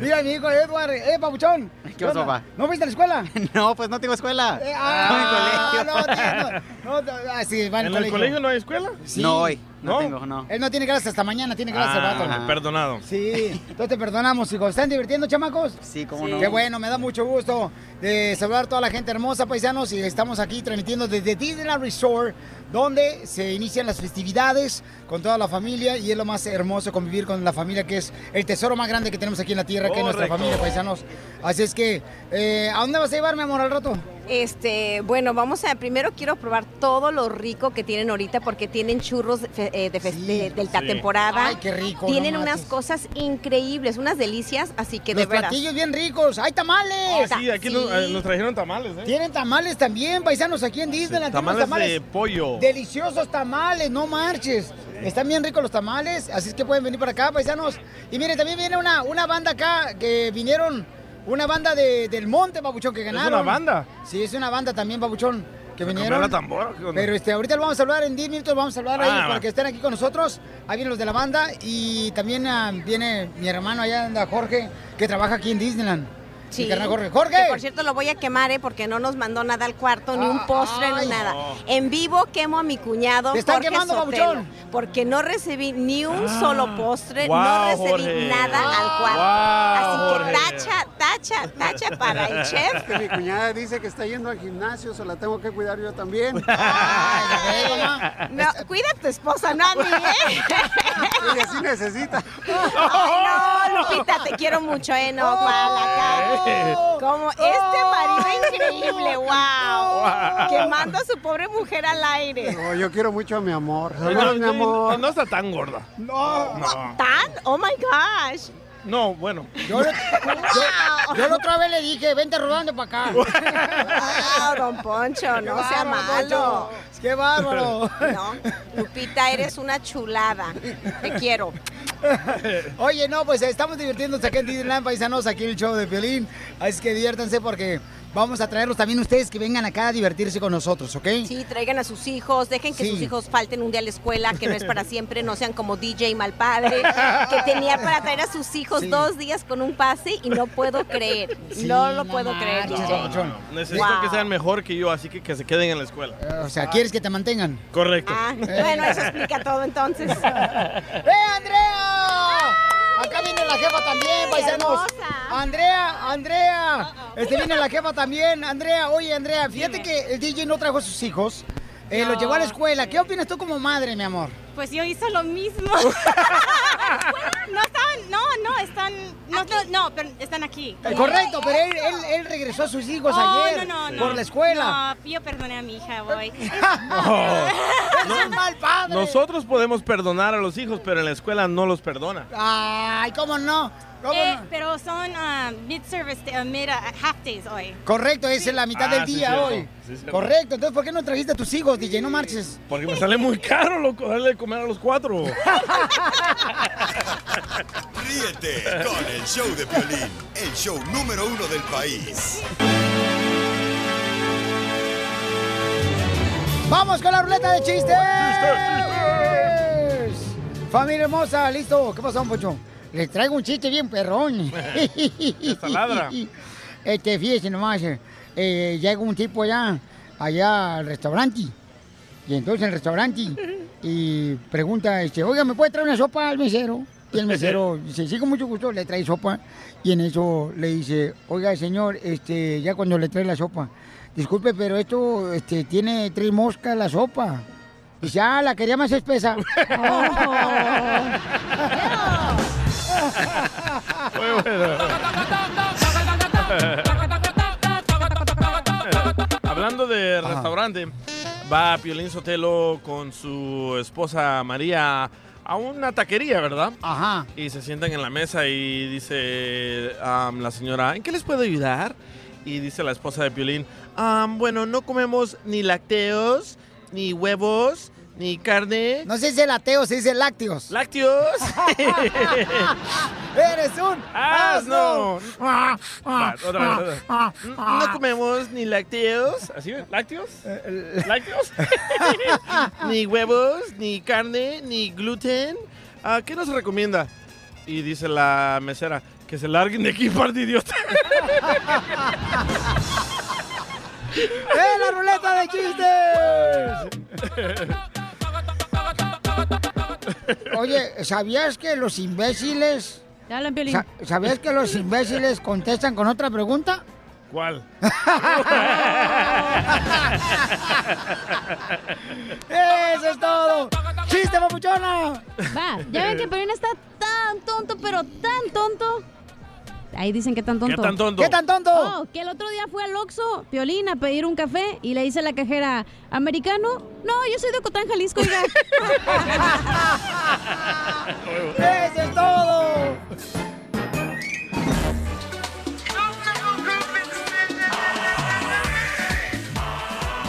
Mira, mi hijo Edward, eh, papuchón. ¿Qué pasó, onda? pa? ¿No fuiste a la escuela? No, pues no tengo escuela. Eh, ah, No, en colegio. no, tío, no, no, ah, sí, va en ¿En el el colegio. colegio no hay escuela? Sí. No hoy, no, ¿No? tengo, no. Él no tiene clases hasta mañana, tiene el vato. Ah, perdonado. Sí, entonces te perdonamos, hijo. ¿Están divirtiendo, chamacos? Sí, cómo Sí. no. Qué bueno, me da mucho gusto de saludar a toda la gente hermosa, paisanos, y estamos aquí transmitiendo desde Disneyland Resort, donde se inician las festividades con toda la familia y es lo más hermoso convivir con la familia, que es el tesoro más grande que tenemos aquí en la tierra, que es nuestra familia, paisanos. Así es que, eh, ¿a dónde vas a llevar, mi amor, al rato? Este, bueno, vamos a, primero quiero probar todo lo rico que tienen ahorita porque tienen churros fe- eh, de, fes- de- de la Sí. temporada. Ay, qué rico, Tienen no unas cosas increíbles, unas delicias, así que Los de veras. platillos bien ricos, ¡hay tamales! Ah, sí, aquí Nos, eh, nos trajeron tamales, ¿eh? Tienen tamales también, paisanos, aquí en Disneyland. tenemos Tamales de pollo. Deliciosos tamales, no marches. Están bien ricos los tamales, así es que pueden venir para acá, paisanos. Y miren, también viene una, una banda acá que vinieron, una banda de, del monte, babuchón, que ganaron. una banda? Sí, es una banda también, babuchón, que vinieron. Pero este, ahorita lo vamos a hablar en 10 minutos, vamos a hablar a Ah, ellos va. para que estén aquí con nosotros. Ahí vienen los de la banda y también ah, viene mi hermano allá, anda Jorge, que trabaja aquí en Disneyland. Mi carnal Jorge. ¡Jorge! Que por cierto lo voy a quemar, ¿eh? Porque no nos mandó nada al cuarto, ni un postre, ay. ni nada. No. En vivo quemo a mi cuñado. ¿Te están Jorge quemando, Sotelo, babuchón? Porque no recibí ni un Ah. solo postre, no recibí Jorge. nada al cuarto. Así que Jorge. tacha, tacha, tacha para el chef. Que mi cuñada dice que está yendo al gimnasio, se la tengo que cuidar yo también. No, cuida a tu esposa, no a mí, ¿eh? Ella sí necesita. Ay, no, Lupita, te quiero mucho, ¿eh? No, para acá. Como este marido increíble, wow. Quemando a su pobre mujer al aire. No, yo quiero mucho a mi amor. No, Saludos, mi no, amor. no está tan gorda. No. No. ¿Tan? Oh my gosh. No, bueno. Yo, yo- yo la otra vez le dije, vente rodando para acá. Wow, don Poncho, no sea malo. Qué bárbaro. No, Lupita, eres una chulada. Te quiero. Oye, no, pues estamos divirtiéndonos aquí en Disneyland, paisanos, aquí en el show de Violín. Así que diviértanse porque vamos a traerlos también ustedes que vengan acá a divertirse con nosotros, ¿ok? Sí, traigan a sus hijos, dejen que Sí. sus hijos falten un día a la escuela, que no es para siempre, no sean como DJ Malpadre, que tenía para traer a sus hijos Sí. dos días con un pase y no puedo creer, Sí, no lo no puedo creer. Necesito Wow. que sean mejor que yo, así que que se queden en la escuela. O sea, ¿quieres que te mantengan? Correcto. Ah, bueno, eso explica todo entonces. ¡Eh, Andrea! Acá viene la jefa también, paisanos. Andrea, Andrea. Este viene la jefa también. Andrea, oye, Andrea, fíjate que el DJ no trajo a sus hijos. Eh, Los No. llevó a la escuela. ¿Qué opinas tú como madre, mi amor? Pues yo hice lo mismo. no están, no, no, están, no, no, no, pero están aquí. Eh, Correcto, pero él, él- él regresó a sus hijos Oh, ayer no, no, por no. la escuela. No, yo perdoné a mi hija mal padre. Nosotros podemos perdonar a los hijos, pero en la escuela no los perdona. Ay, ¿cómo no? ¿Cómo Eh, pero son ah, mid-service, uh, mid uh, half days hoy. Correcto, es la mitad Ah, del sí, día cierto. hoy. Sí, cierto. Correcto, entonces ¿por qué no trajiste a tus hijos, DJ? No marches. Porque me sale muy caro, loco, darle de comer a los cuatro. Ríete con el show de Piolín, el show número uno del país. ¡Vamos con la ruleta de chistes! Familia hermosa, listo. ¿Qué pasó, don Poncho? Les traigo un chiste bien perrón. Esta ladra. Este, fíjese nomás, eh, llega un tipo allá, allá al restaurante. Y entonces el restaurante y pregunta, este, oiga, ¿me puede traer una sopa al mesero? Y el mesero dice, sí, con mucho gusto, le trae sopa. Y en eso le dice, oiga, señor, este, ya cuando le trae la sopa, disculpe, pero esto este, tiene tres moscas la sopa. Dice, ah, la quería más espesa. Muy bueno. Hablando de restaurante, va Piolín Sotelo con su esposa María a una taquería, ¿verdad? Ajá. Y se sientan en la mesa y dice la señora, ¿en qué les puedo ayudar? Y dice la esposa de Piolín, "Am, bueno, no comemos ni lácteos, ni huevos, ni carne. No se dice lácteos, se dice lácteos. ¿Lácteos? ¡Eres un asno! asno! Va, otra vez, otra vez. No comemos ni lácteos. ¿Así? ¿Lácteos? ¿Lácteos? ni huevos, ni carne, ni gluten. "Ah, ¿qué nos recomienda? Y dice la mesera, que se larguen de aquí, par de idiota. ¡Eh, la ruleta de chistes! Oye, ¿sabías que los imbéciles... Sa- ¿Sabías que los imbéciles contestan con otra pregunta? ¿Cuál? ¡Eso es todo! ¡Chiste, papuchona! Va, ya ven que Pelín está tan tonto, pero tan tonto. Ahí dicen que tan tonto. ¿Qué tan tonto? ¿Qué tan tonto? Oh, que el otro día fue al Oxxo, Piolín, a pedir un café y le dice a la cajera, ¿americano? No, yo soy de Ocotán, Jalisco, oiga. ¡Eso es todo!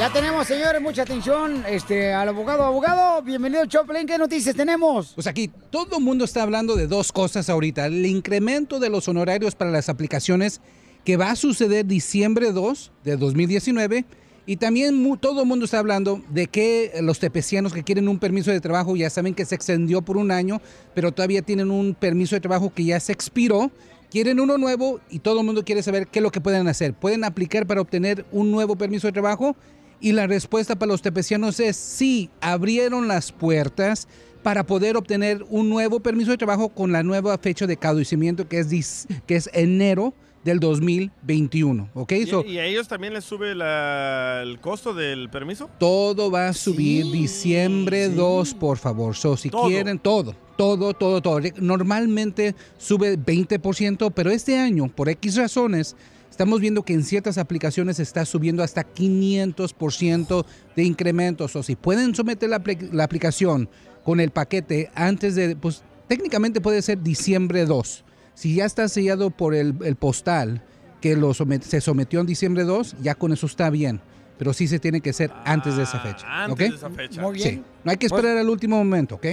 Ya tenemos, señores, mucha atención este, al abogado. Abogado, bienvenido, Choplin. ¿Qué noticias tenemos? Pues aquí todo el mundo está hablando de dos cosas ahorita. El incremento de los honorarios para las aplicaciones que va a suceder diciembre 2 de 2019. Y también todo el mundo está hablando de que los tepecianos que quieren un permiso de trabajo ya saben que se extendió por un año, pero todavía tienen un permiso de trabajo que ya se expiró. Quieren uno nuevo y todo el mundo quiere saber qué es lo que pueden hacer. ¿Pueden aplicar para obtener un nuevo permiso de trabajo? Y la respuesta para los tepecianos es sí, abrieron las puertas para poder obtener un nuevo permiso de trabajo con la nueva fecha de caducimiento que es, que es enero del 2021. ¿Ok? ¿Y, So, y a ellos también les sube la- el costo del permiso? todo va a subir diciembre 2, por favor. So, si Todo. quieren, todo, todo, todo, todo. Normalmente sube 20%, pero este año, por X razones, estamos viendo que en ciertas aplicaciones está subiendo hasta 500% de incrementos. O si pueden someter la, apli- la aplicación con el paquete antes de, pues técnicamente puede ser diciembre 2. Si ya está sellado por el, el postal que lo somet- se sometió en diciembre 2, ya con eso está bien. Pero sí se tiene que hacer antes de esa fecha. antes de esa fecha. Muy bien. Sí. No hay que esperar al último momento, ¿ok?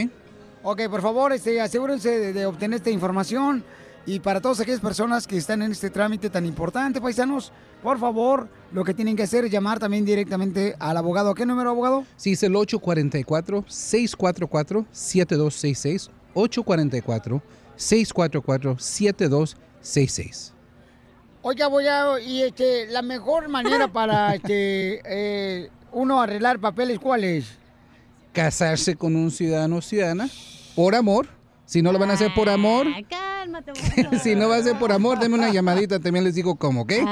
Ok, por favor, este, asegúrense de, de obtener esta información. Y para todas aquellas personas que están en este trámite tan importante, paisanos, por favor, lo que tienen que hacer es llamar también directamente al abogado. ¿A qué número, abogado? Sí, es el 844-644-7266. 844-644-7266. Oiga, abogado, y este, la mejor manera para este, eh, uno arreglar papeles, ¿cuál es? Casarse con un ciudadano o ciudadana por amor. Si no lo van a hacer por amor, Cálmate, si no va a ser por amor, denme una llamadita, también les digo cómo, ¿ok?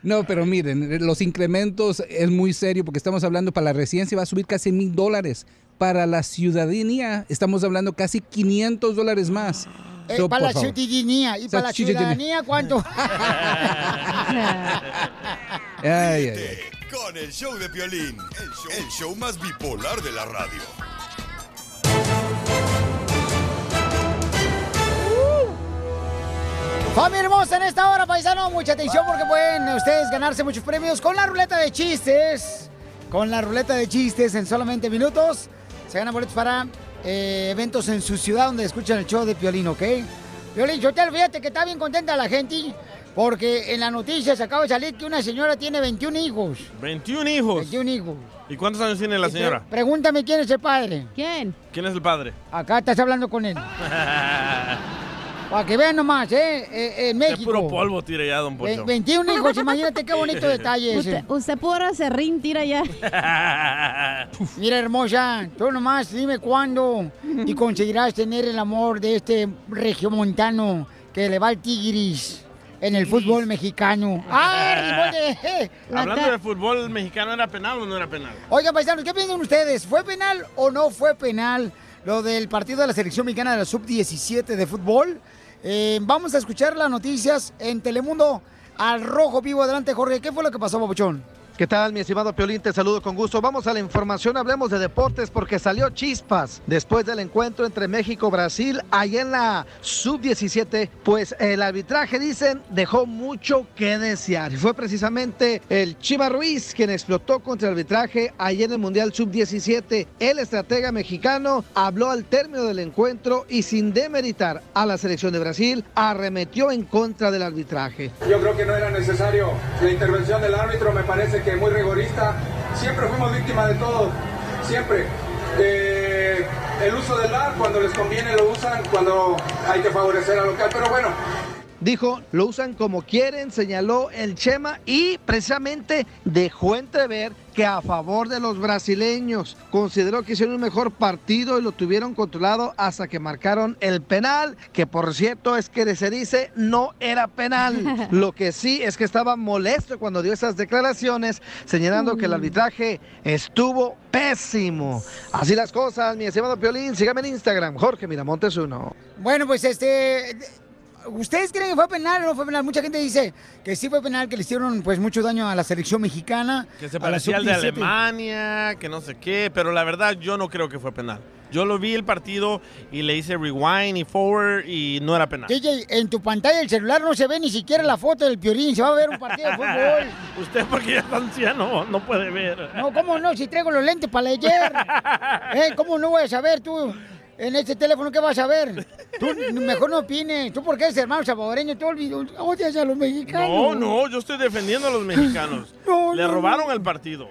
No, pero miren, los incrementos es muy serio porque estamos hablando para la residencia va a subir casi mil dólares. Para la ciudadanía estamos hablando casi 500 dólares más. Eh, So, para la favor. ciudadanía. ¿Y para la Ciudadanía. ciudadanía cuánto? Ay, ay, ay. Con el show de Piolín, el show, el show más bipolar de la radio. Familia hermosa, en esta hora, paisano, mucha atención porque pueden ustedes ganarse muchos premios con la ruleta de chistes. Con la ruleta de chistes en solamente minutos. Se ganan boletos para eh, eventos en su ciudad donde escuchan el show de Piolín, ¿ok? Piolín, yo te fíjate que está bien contenta la gente porque en la noticia se acaba de salir que una señora tiene 21 hijos. 21 hijos. 21 hijos. ¿Y cuántos años tiene la señora? Pre- pregúntame quién es el padre. ¿Quién? ¿Quién es el padre? Acá estás hablando con él. Para que vean nomás, ¿eh? Eh, en Qué México. puro polvo tira ya, don Poncho. 21 hijos, imagínate qué bonito detalle ese. Usted, usted podrá serrín, tira ya. Mira, hermosa, tú nomás dime cuándo y conseguirás tener el amor de este regiomontano que le va al Tigris en el fútbol mexicano. ¡Ay, bote! Hablando de fútbol mexicano, ¿era penal o no era penal? Oigan, paisanos, ¿qué piensan ustedes? ¿Fue penal o no fue penal lo del partido de la selección mexicana de la sub-17 de fútbol? Eh, vamos a escuchar las noticias en Telemundo al rojo vivo. Adelante, Jorge. ¿Qué fue lo que pasó, Papuchón? ¿Qué tal, mi estimado Piolín? Te saludo con gusto. Vamos a la información, hablemos de deportes porque salió chispas después del encuentro entre México Brasil ahí en la sub-17. Pues el arbitraje, dicen, dejó mucho que desear. Fue precisamente el Chiva Ruiz quien explotó contra el arbitraje ahí en el Mundial sub-17. El estratega mexicano habló al término del encuentro y sin demeritar a la selección de Brasil, arremetió en contra del arbitraje. Yo creo que no era necesario la intervención del árbitro, me parece que muy rigorista. Siempre fuimos víctimas de todo, siempre. Eh, el uso del bar, cuando les conviene lo usan, cuando hay que favorecer al local, pero bueno, Dijo, lo usan como quieren, señaló el Chema y precisamente dejó entrever que a favor de los brasileños consideró que hicieron un mejor partido y lo tuvieron controlado hasta que marcaron el penal, que por cierto es que se dice no era penal. Lo que sí es que estaba molesto cuando dio esas declaraciones, señalando que el arbitraje estuvo pésimo. Así las cosas, mi estimado Piolín, sígame en Instagram, Jorge Miramontes uno. Bueno, pues este. ¿Ustedes creen que fue penal o no fue penal? Mucha gente dice que sí fue penal, que le hicieron pues mucho daño a la selección mexicana. Que se parecía al de sub-17. Alemania, que no sé qué, pero la verdad yo no creo que fue penal. Yo lo vi el partido y le hice rewind y forward y no era penal. DJ, en tu pantalla del celular no se ve ni siquiera la foto del Piorín, se va a ver un partido de fútbol. Usted porque ya está anciano no puede ver. No, ¿cómo no? Si traigo los lentes para leer. ¿Eh? ¿Cómo no voy a saber tú? En este teléfono, ¿qué vas a ver? Tú mejor no opines. Tú porque eres hermano salvadoreño, tú odias a los mexicanos. No, no, yo estoy defendiendo a los mexicanos. No, Le no, robaron no. el partido.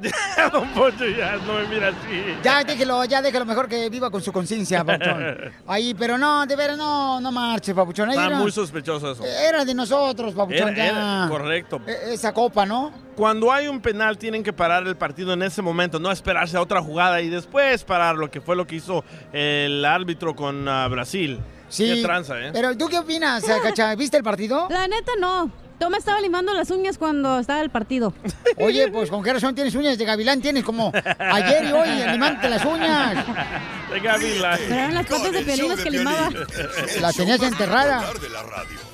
Don Poncho ya no me mira así. Ya déjelo, ya déjelo mejor que viva con su conciencia, papuchón. Ahí, pero no, de veras, no, no marche, papuchón. Ahí Está era, muy sospechoso eso. era de nosotros, papuchón, Era- ya. era- correcto. E- Esa copa, ¿no? Cuando hay un penal tienen que parar el partido en ese momento, no esperarse a otra jugada y después parar lo que fue lo que hizo el árbitro con ah, Brasil. Sí. Qué tranza, ¿eh? Pero, ¿tú qué opinas, Cacha? ¿Viste el partido? La neta no. Yo me estaba limando las uñas cuando estaba el partido. Oye, pues con qué razón tienes uñas de gavilán, tienes como ayer y hoy, animante las uñas. De Gavilán. Pero eran las patas de las que limaba. La tenías enterrada. de la radio.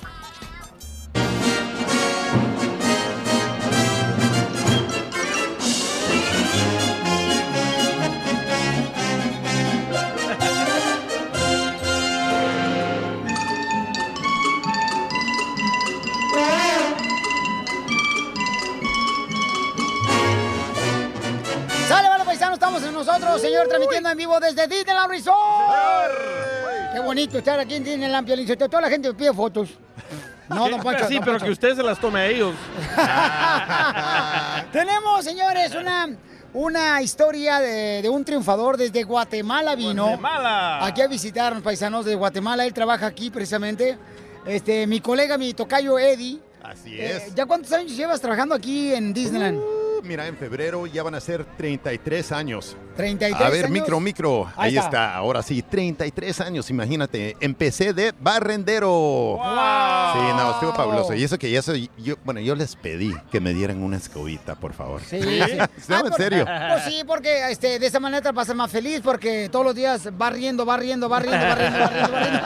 Nosotros, señor, transmitiendo en vivo desde Disneyland Resort. Qué bonito estar aquí en Disneyland, Piolín. Toda la gente me pide fotos. No, don Poncho. Sí, don pero Poncho. que usted se las tome a ellos. Tenemos, señores, una, una historia de, de un triunfador desde Guatemala vino. Guatemala. Aquí a visitarnos, paisanos de Guatemala. Él trabaja aquí precisamente. Este, mi colega, mi tocayo Eddie. Así Eh, es. ¿Ya cuántos años llevas trabajando aquí en Disneyland? Uh, mira, en febrero ya van a ser 33 años. 33 A ver, años. micro, micro. Ahí Ahí, está. está. Ahora sí, 33 años, imagínate. Empecé de barrendero. ¡Wow! Sí, no, estuvo fabuloso. Y eso que ya soy, yo, bueno, yo les pedí que me dieran una escobita, por favor. Sí, sí. No, Ah, en por- serio. Pues sí, porque este, de esa manera te vas a más feliz porque todos los días va riendo, va riendo, va riendo, va riendo, va riendo, va riendo.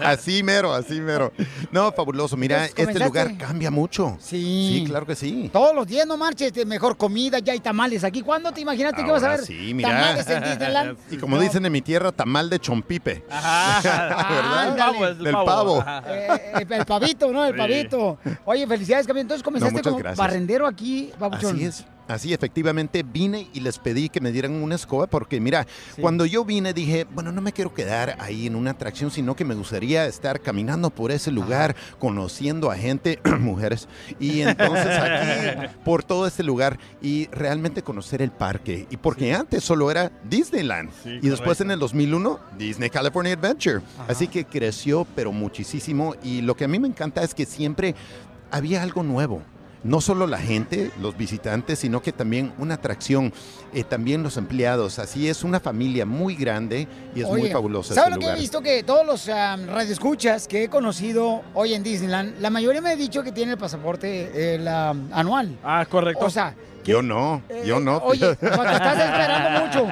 Así mero, así mero. No, fabuloso. Mira, Pues, este lugar cambia mucho. Sí. Sí, claro que sí. Todos los días, no marches, mejor comida, ya hay tamales aquí. ¿Cuándo te imaginaste que vas a ver sí, mira. tamales en Disneyland? Y como dicen en mi tierra, tamal de chompipe. Ah, El pavo es el Del pavo. pavo. Ajá. Eh, eh, el pavito, ¿no? El Sí. pavito. Oye, felicidades, campeón. Entonces comenzaste como gracias. barrendero aquí, babuchón. Así es. Así efectivamente vine y les pedí que me dieran una escoba porque mira, cuando yo vine dije, bueno, no me quiero quedar ahí en una atracción, sino que me gustaría estar caminando por ese lugar, conociendo a gente, mujeres, y entonces aquí por todo este lugar y realmente conocer el parque. Y porque antes solo era Disneyland. Sí, y después en el 2001 Disney California Adventure. Así que creció pero muchísimo. Y lo que a mí me encanta es que siempre había algo nuevo. No solo la gente, los visitantes, sino que también una atracción, eh, también los empleados. Así es una familia muy grande y es muy Oye, fabuloso ¿Sabes este lo que he visto? Que todos los um, radioescuchas que he conocido hoy en Disneyland, la mayoría me ha dicho que tiene el pasaporte el, um, anual. Ah, correcto. O sea, Yo no, yo no. Eh, Oye, o sea, te estás esperando mucho.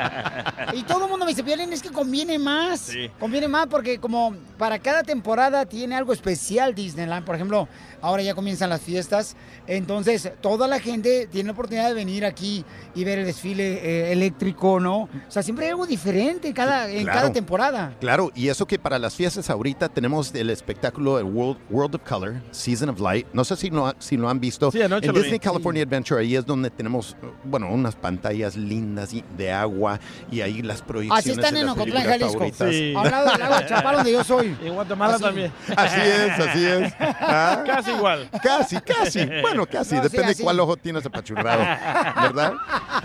Y todo el mundo me dice, Piolín, es que conviene más. Sí. Conviene más porque como para cada temporada tiene algo especial Disneyland. Por ejemplo, ahora ya comienzan las fiestas. Entonces, toda la gente tiene la oportunidad de venir aquí y ver el desfile eh, eléctrico, ¿no? O sea, siempre hay algo diferente cada, en Claro. cada temporada. Claro, y eso que para las fiestas ahorita tenemos el espectáculo el World, World of Color, Season of Light. No sé si lo, ha- si lo han visto. Sí, anoche en lo vi. Disney California Adventure, ahí es donde tenemos, bueno, unas pantallas lindas y- de agua y ahí las proyecciones. Así están de en Ocotlán, Jalisco. Sí. Al lado del Chapala, donde yo soy. En Guatemala Así. también. Así es, así es. ¿Ah? Casi igual. Casi, casi. Bueno, casi. No, sí, Depende así. cuál ojo tienes apachurrado, ¿verdad?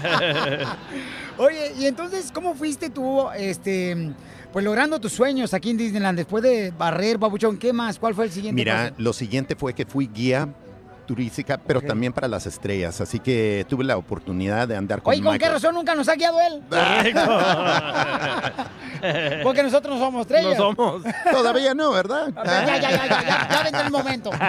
Oye, y entonces, ¿cómo fuiste tú, este, pues logrando tus sueños aquí en Disneyland? Después de barrer, babuchón, ¿qué más? ¿Cuál fue el siguiente Mira, paso? lo siguiente fue que fui guía turística, pero también para las estrellas. Así que tuve la oportunidad de andar con Oye, ¿con qué razón nunca nos ha guiado él? Porque nosotros no somos estrellas. No somos. Todavía no, ¿verdad? Ya, ya, ya, ya, ya, ya, ya vendrá el momento.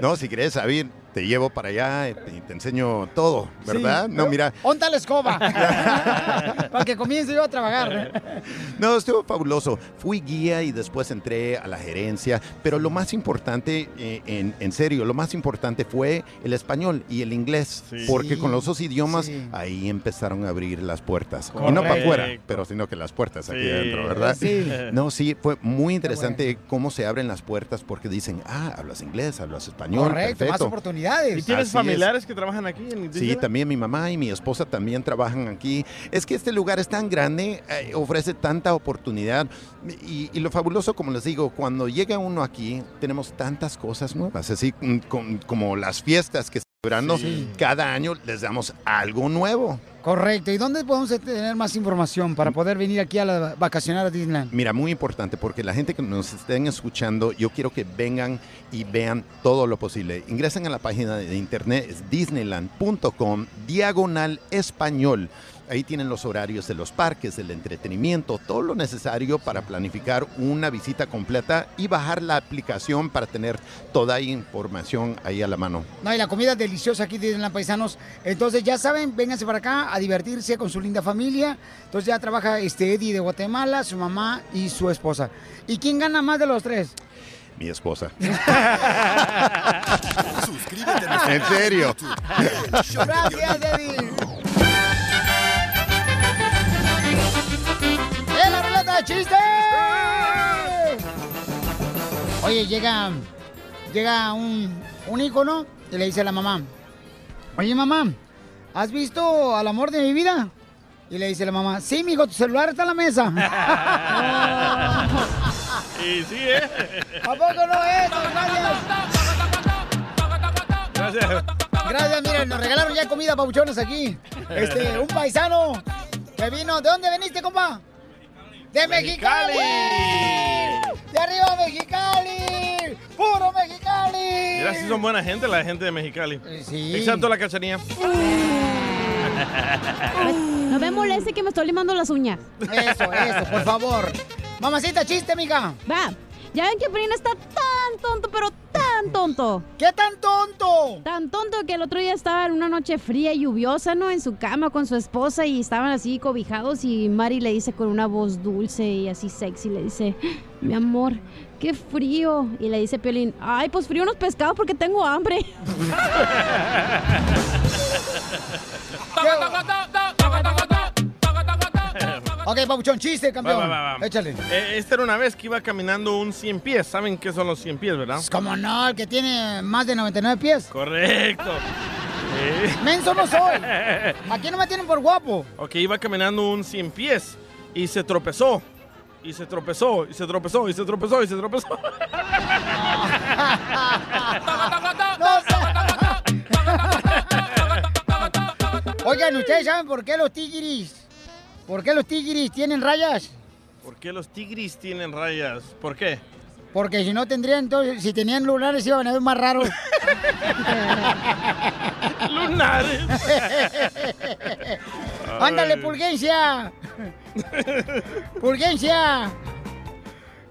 No, si quieres saber, te llevo para allá y te, enseño todo, ¿verdad? Sí. No, mira, Ponta la escoba. Para que comience yo a trabajar. no, estuvo fabuloso. Fui guía y después entré a la gerencia, pero lo más importante, eh, en, en serio, lo más importante fue el español y el inglés, Sí. porque Sí, con los dos idiomas ahí empezaron a abrir las puertas. Y no para afuera, pero sino que las puertas aquí adentro, ¿verdad? Sí. No, sí, fue muy interesante cómo se abren las puertas porque dicen, ah, hablas inglés, hablas español, Correcto, más perfecto. Oportunidades. ¿Y tienes Así es. familiares que trabajan aquí en Sí, también mi mamá y mi esposa también trabajan aquí. Es que este lugar es tan grande, eh, ofrece tanta oportunidad. Y, y lo fabuloso, como les digo, cuando llega uno aquí, tenemos tantas cosas nuevas. Así mm, con- como las fiestas que celebrando, Sí. cada año les damos algo nuevo. Correcto. ¿Y dónde podemos tener más información para poder venir aquí a la vacacionar a Disneyland? Mira, muy importante porque la gente que nos estén escuchando, yo quiero que vengan y vean todo lo posible. Ingresen a la página de internet, es disneyland.com, diagonal español. Ahí tienen los horarios de los parques, del entretenimiento, todo lo necesario para planificar una visita completa y bajar la aplicación para tener toda información ahí a la mano. No, y la comida es deliciosa aquí de Disneyland Paisanos. Entonces, ya saben, vénganse para acá a divertirse con su linda familia. Entonces, ya trabaja este Eddie de Guatemala, su mamá y su esposa. ¿Y quién gana más de los tres? Mi esposa. Suscríbete a ¿En serio? Gracias. Eddie. ¡Es la ruleta de chistes! Oye, llega, llega un, un hijo, ¿no? Y le dice a la mamá, oye, mamá, ¿has visto al amor de mi vida? Y le dice la mamá, sí, mijo, tu celular está en la mesa. Y sí, ¿eh? ¿A poco no es? Gracias. Gracias. Gracias, miren, nos regalaron ya comida pauchones aquí. Este, un paisano que vino. ¿De dónde veniste, compa? ¡De Mexicali! ¡De arriba, Mexicali! ¡Puro Mexicali! Mira, sí son buena gente la gente de Mexicali. sí. Excepto la cachanía. No me moleste que me estoy limando las uñas. Eso, eso, por favor. Mamacita, chiste, mija. Va. Ya ven que Pelín está tan tonto, pero tan tonto. ¿Qué tan tonto? Tan tonto que el otro día estaba en una noche fría y lluviosa, ¿no? En su cama con su esposa y estaban así cobijados y Mari le dice con una voz dulce y así sexy, le dice, mi amor, qué frío. Y le dice Piolín, ay, pues frío unos pescados porque tengo hambre. Ok, Pabuchón, chiste, campeón. Va, va, va. Échale. Eh, esta era una vez que iba caminando un 100 pies. ¿Saben qué son los 100 pies, verdad? Como no, el que tiene más de 99 pies. Correcto. Eh, Menso no soy. Aquí no me tienen por guapo. Ok, iba caminando un 100 pies y se tropezó. Y se tropezó, y se tropezó, y se tropezó, y se tropezó. No sé. Oigan, ¿ustedes saben por qué los tigris? ¿Por qué los tigris tienen rayas? ¿Por qué los tigris tienen rayas? ¿Por qué? Porque si no tendrían, entonces, si tenían lunares iban a ver más raros. Lunares. Ándale. Pulgencia. Pulgencia.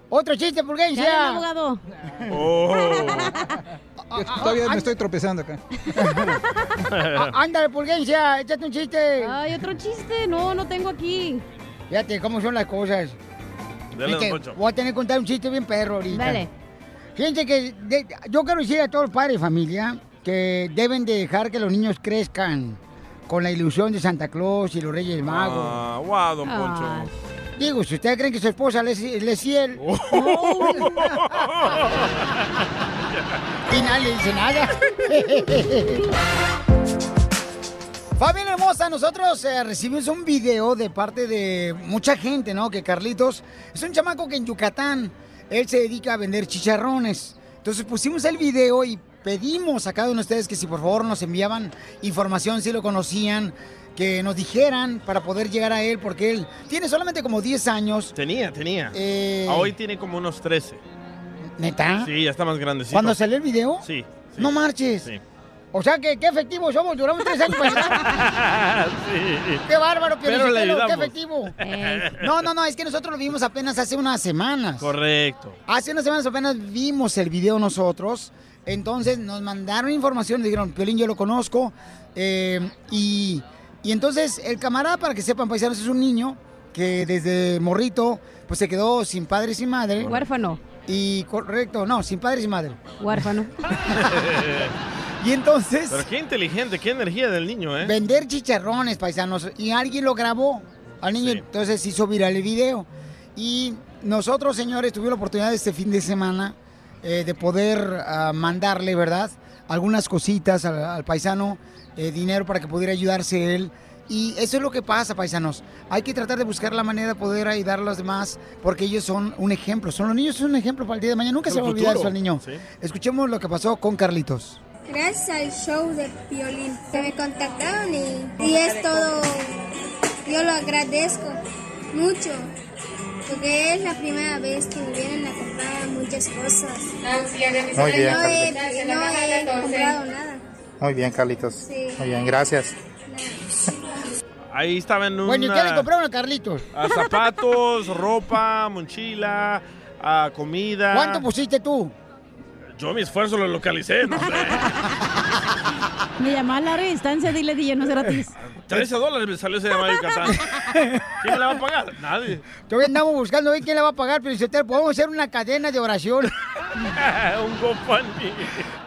Otro chiste, Ya, Pulgencia. abogado. Oh. Yo todavía me estoy tropezando acá. Ándale, Pulgencia, échate un chiste. Ay, otro chiste. No, no tengo aquí. Fíjate cómo son las cosas. Dale, don Poncho. voy a tener que contar un chiste bien perro ahorita. Dale. Fíjense que de- yo quiero decir a todos los padres de familia que deben de dejar que los niños crezcan con la ilusión de Santa Claus y los Reyes Magos. Ah, wow, don Poncho. Ah. Digo, si ustedes creen que su esposa le es fiel. Y nadie le dice nada. Familia hermosa, nosotros eh, recibimos un video de parte de mucha gente, ¿no? Que Carlitos es un chamaco que en Yucatán, él se dedica a vender chicharrones. Entonces pusimos el video y pedimos a cada uno de ustedes que si por favor nos enviaban información, si lo conocían, que nos dijeran para poder llegar a él, porque él tiene solamente como 10 años. Tenía, tenía. Eh, A Hoy tiene como unos 13. ¿Neta? Sí, ya está más grandecito. ¿Cuando salió el video? Sí. No marches. Sí. O sea, que qué efectivo somos, duramos tres años para sí. Qué bárbaro, Pero le Piolichotelo, qué efectivo. No, no, no, es que nosotros lo vimos apenas hace unas semanas. Correcto. Hace unas semanas apenas vimos el video nosotros. Entonces nos mandaron información, nos dijeron, Piolín, yo lo conozco. eh, y, y entonces el camarada, para que sepan, paisanos, es un niño que desde morrito, pues se quedó sin padre y sin madre. Huérfano. Y correcto, no, sin padre y sin madre. Huérfano. Y entonces... Pero qué inteligente, qué energía del niño, ¿eh? Vender chicharrones, paisanos. Y alguien lo grabó al niño, entonces hizo viral el video. Y nosotros, señores, tuvimos la oportunidad este fin de semana eh, de poder ah, mandarle, ¿verdad? Algunas cositas al, al paisano, eh, dinero para que pudiera ayudarse él. Y eso es lo que pasa, paisanos. Hay que tratar de buscar la manera de poder ayudar a los demás porque ellos son un ejemplo. Son los niños son un ejemplo para el día de mañana. Nunca El se va a olvidar eso al niño. Sí. Escuchemos lo que pasó con Carlitos. Gracias al show de violín que me contactaron y, y es todo, yo lo agradezco mucho porque es la primera vez que me vienen a comprar muchas cosas. Muy bien, no, he, Carlitos. no he comprado nada. Muy bien, Carlitos. Sí. Muy bien, gracias. Ahí estaba en un... Bueno, ¿y qué le compraron a Carlitos? a zapatos, ropa, mochila, a comida. ¿Cuánto pusiste tú? Yo mi esfuerzo lo localicé, no sé. Me llamaba a larga distancia, dile DJ, no es gratis. 13 dólares me salió ese llamado de Yucatán. ¿Quién me la va a pagar? Nadie. Todavía andamos buscando hoy quién le va a pagar, pero si usted podemos hacer una cadena de oración. un GoFundMe.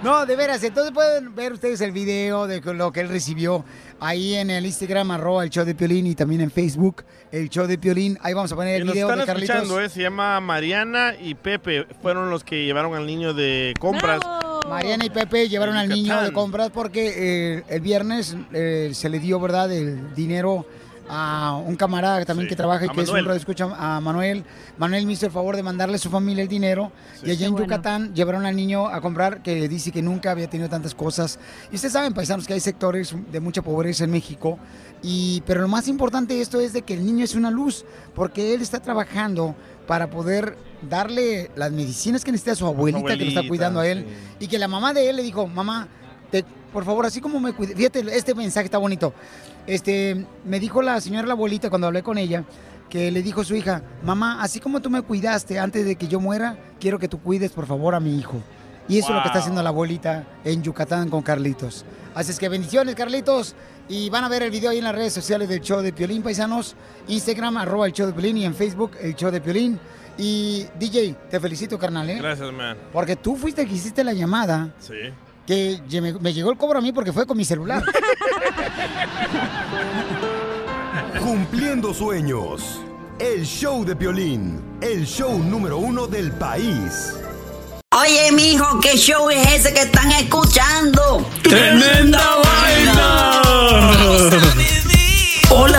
No, de veras, entonces pueden ver ustedes el video de lo que él recibió ahí en el Instagram, arroba el show de Piolín y también en Facebook, el show de Piolín. Ahí vamos a poner el nos video están de Carlitos. escuchando, ¿eh? Se llama Mariana y Pepe. Fueron los que llevaron al niño de compras. Mariana y Pepe llevaron al niño de compras porque eh, el viernes eh, se le dio, ¿verdad?, el dinero a un camarada también que trabaja y a que es un escucha a Manuel. Manuel me hizo el favor de mandarle a su familia el dinero y allá en bueno. Yucatán llevaron al niño a comprar que dice que nunca había tenido tantas cosas. Y ustedes saben, paisanos, que hay sectores de mucha pobreza en México. Y, pero lo más importante de esto es de que el niño es una luz, porque él está trabajando para poder darle las medicinas que necesita a su abuelita, que lo está cuidando a él. Y que la mamá de él le dijo, mamá, te- por favor, así como me cuide, fíjate, este mensaje está bonito. Este, me dijo la señora la abuelita cuando hablé con ella, que le dijo a su hija, mamá, así como tú me cuidaste antes de que yo muera, quiero que tú cuides, por favor, a mi hijo. Y eso es lo que está haciendo la abuelita en Yucatán con Carlitos. Así es que bendiciones, Carlitos. Y van a ver el video ahí en las redes sociales del show de Piolín, paisanos. Instagram, arroba el show de Piolín. Y en Facebook, el show de Piolín. Y DJ, te felicito, carnal, ¿eh? Gracias, man. Porque tú fuiste el que hiciste la llamada. Sí. Que me llegó el cobro a mí porque fue con mi celular. Cumpliendo sueños. El show de Piolín, el show número uno del país. Oye, mijo, ¿qué show es ese que están escuchando? ¡Tremenda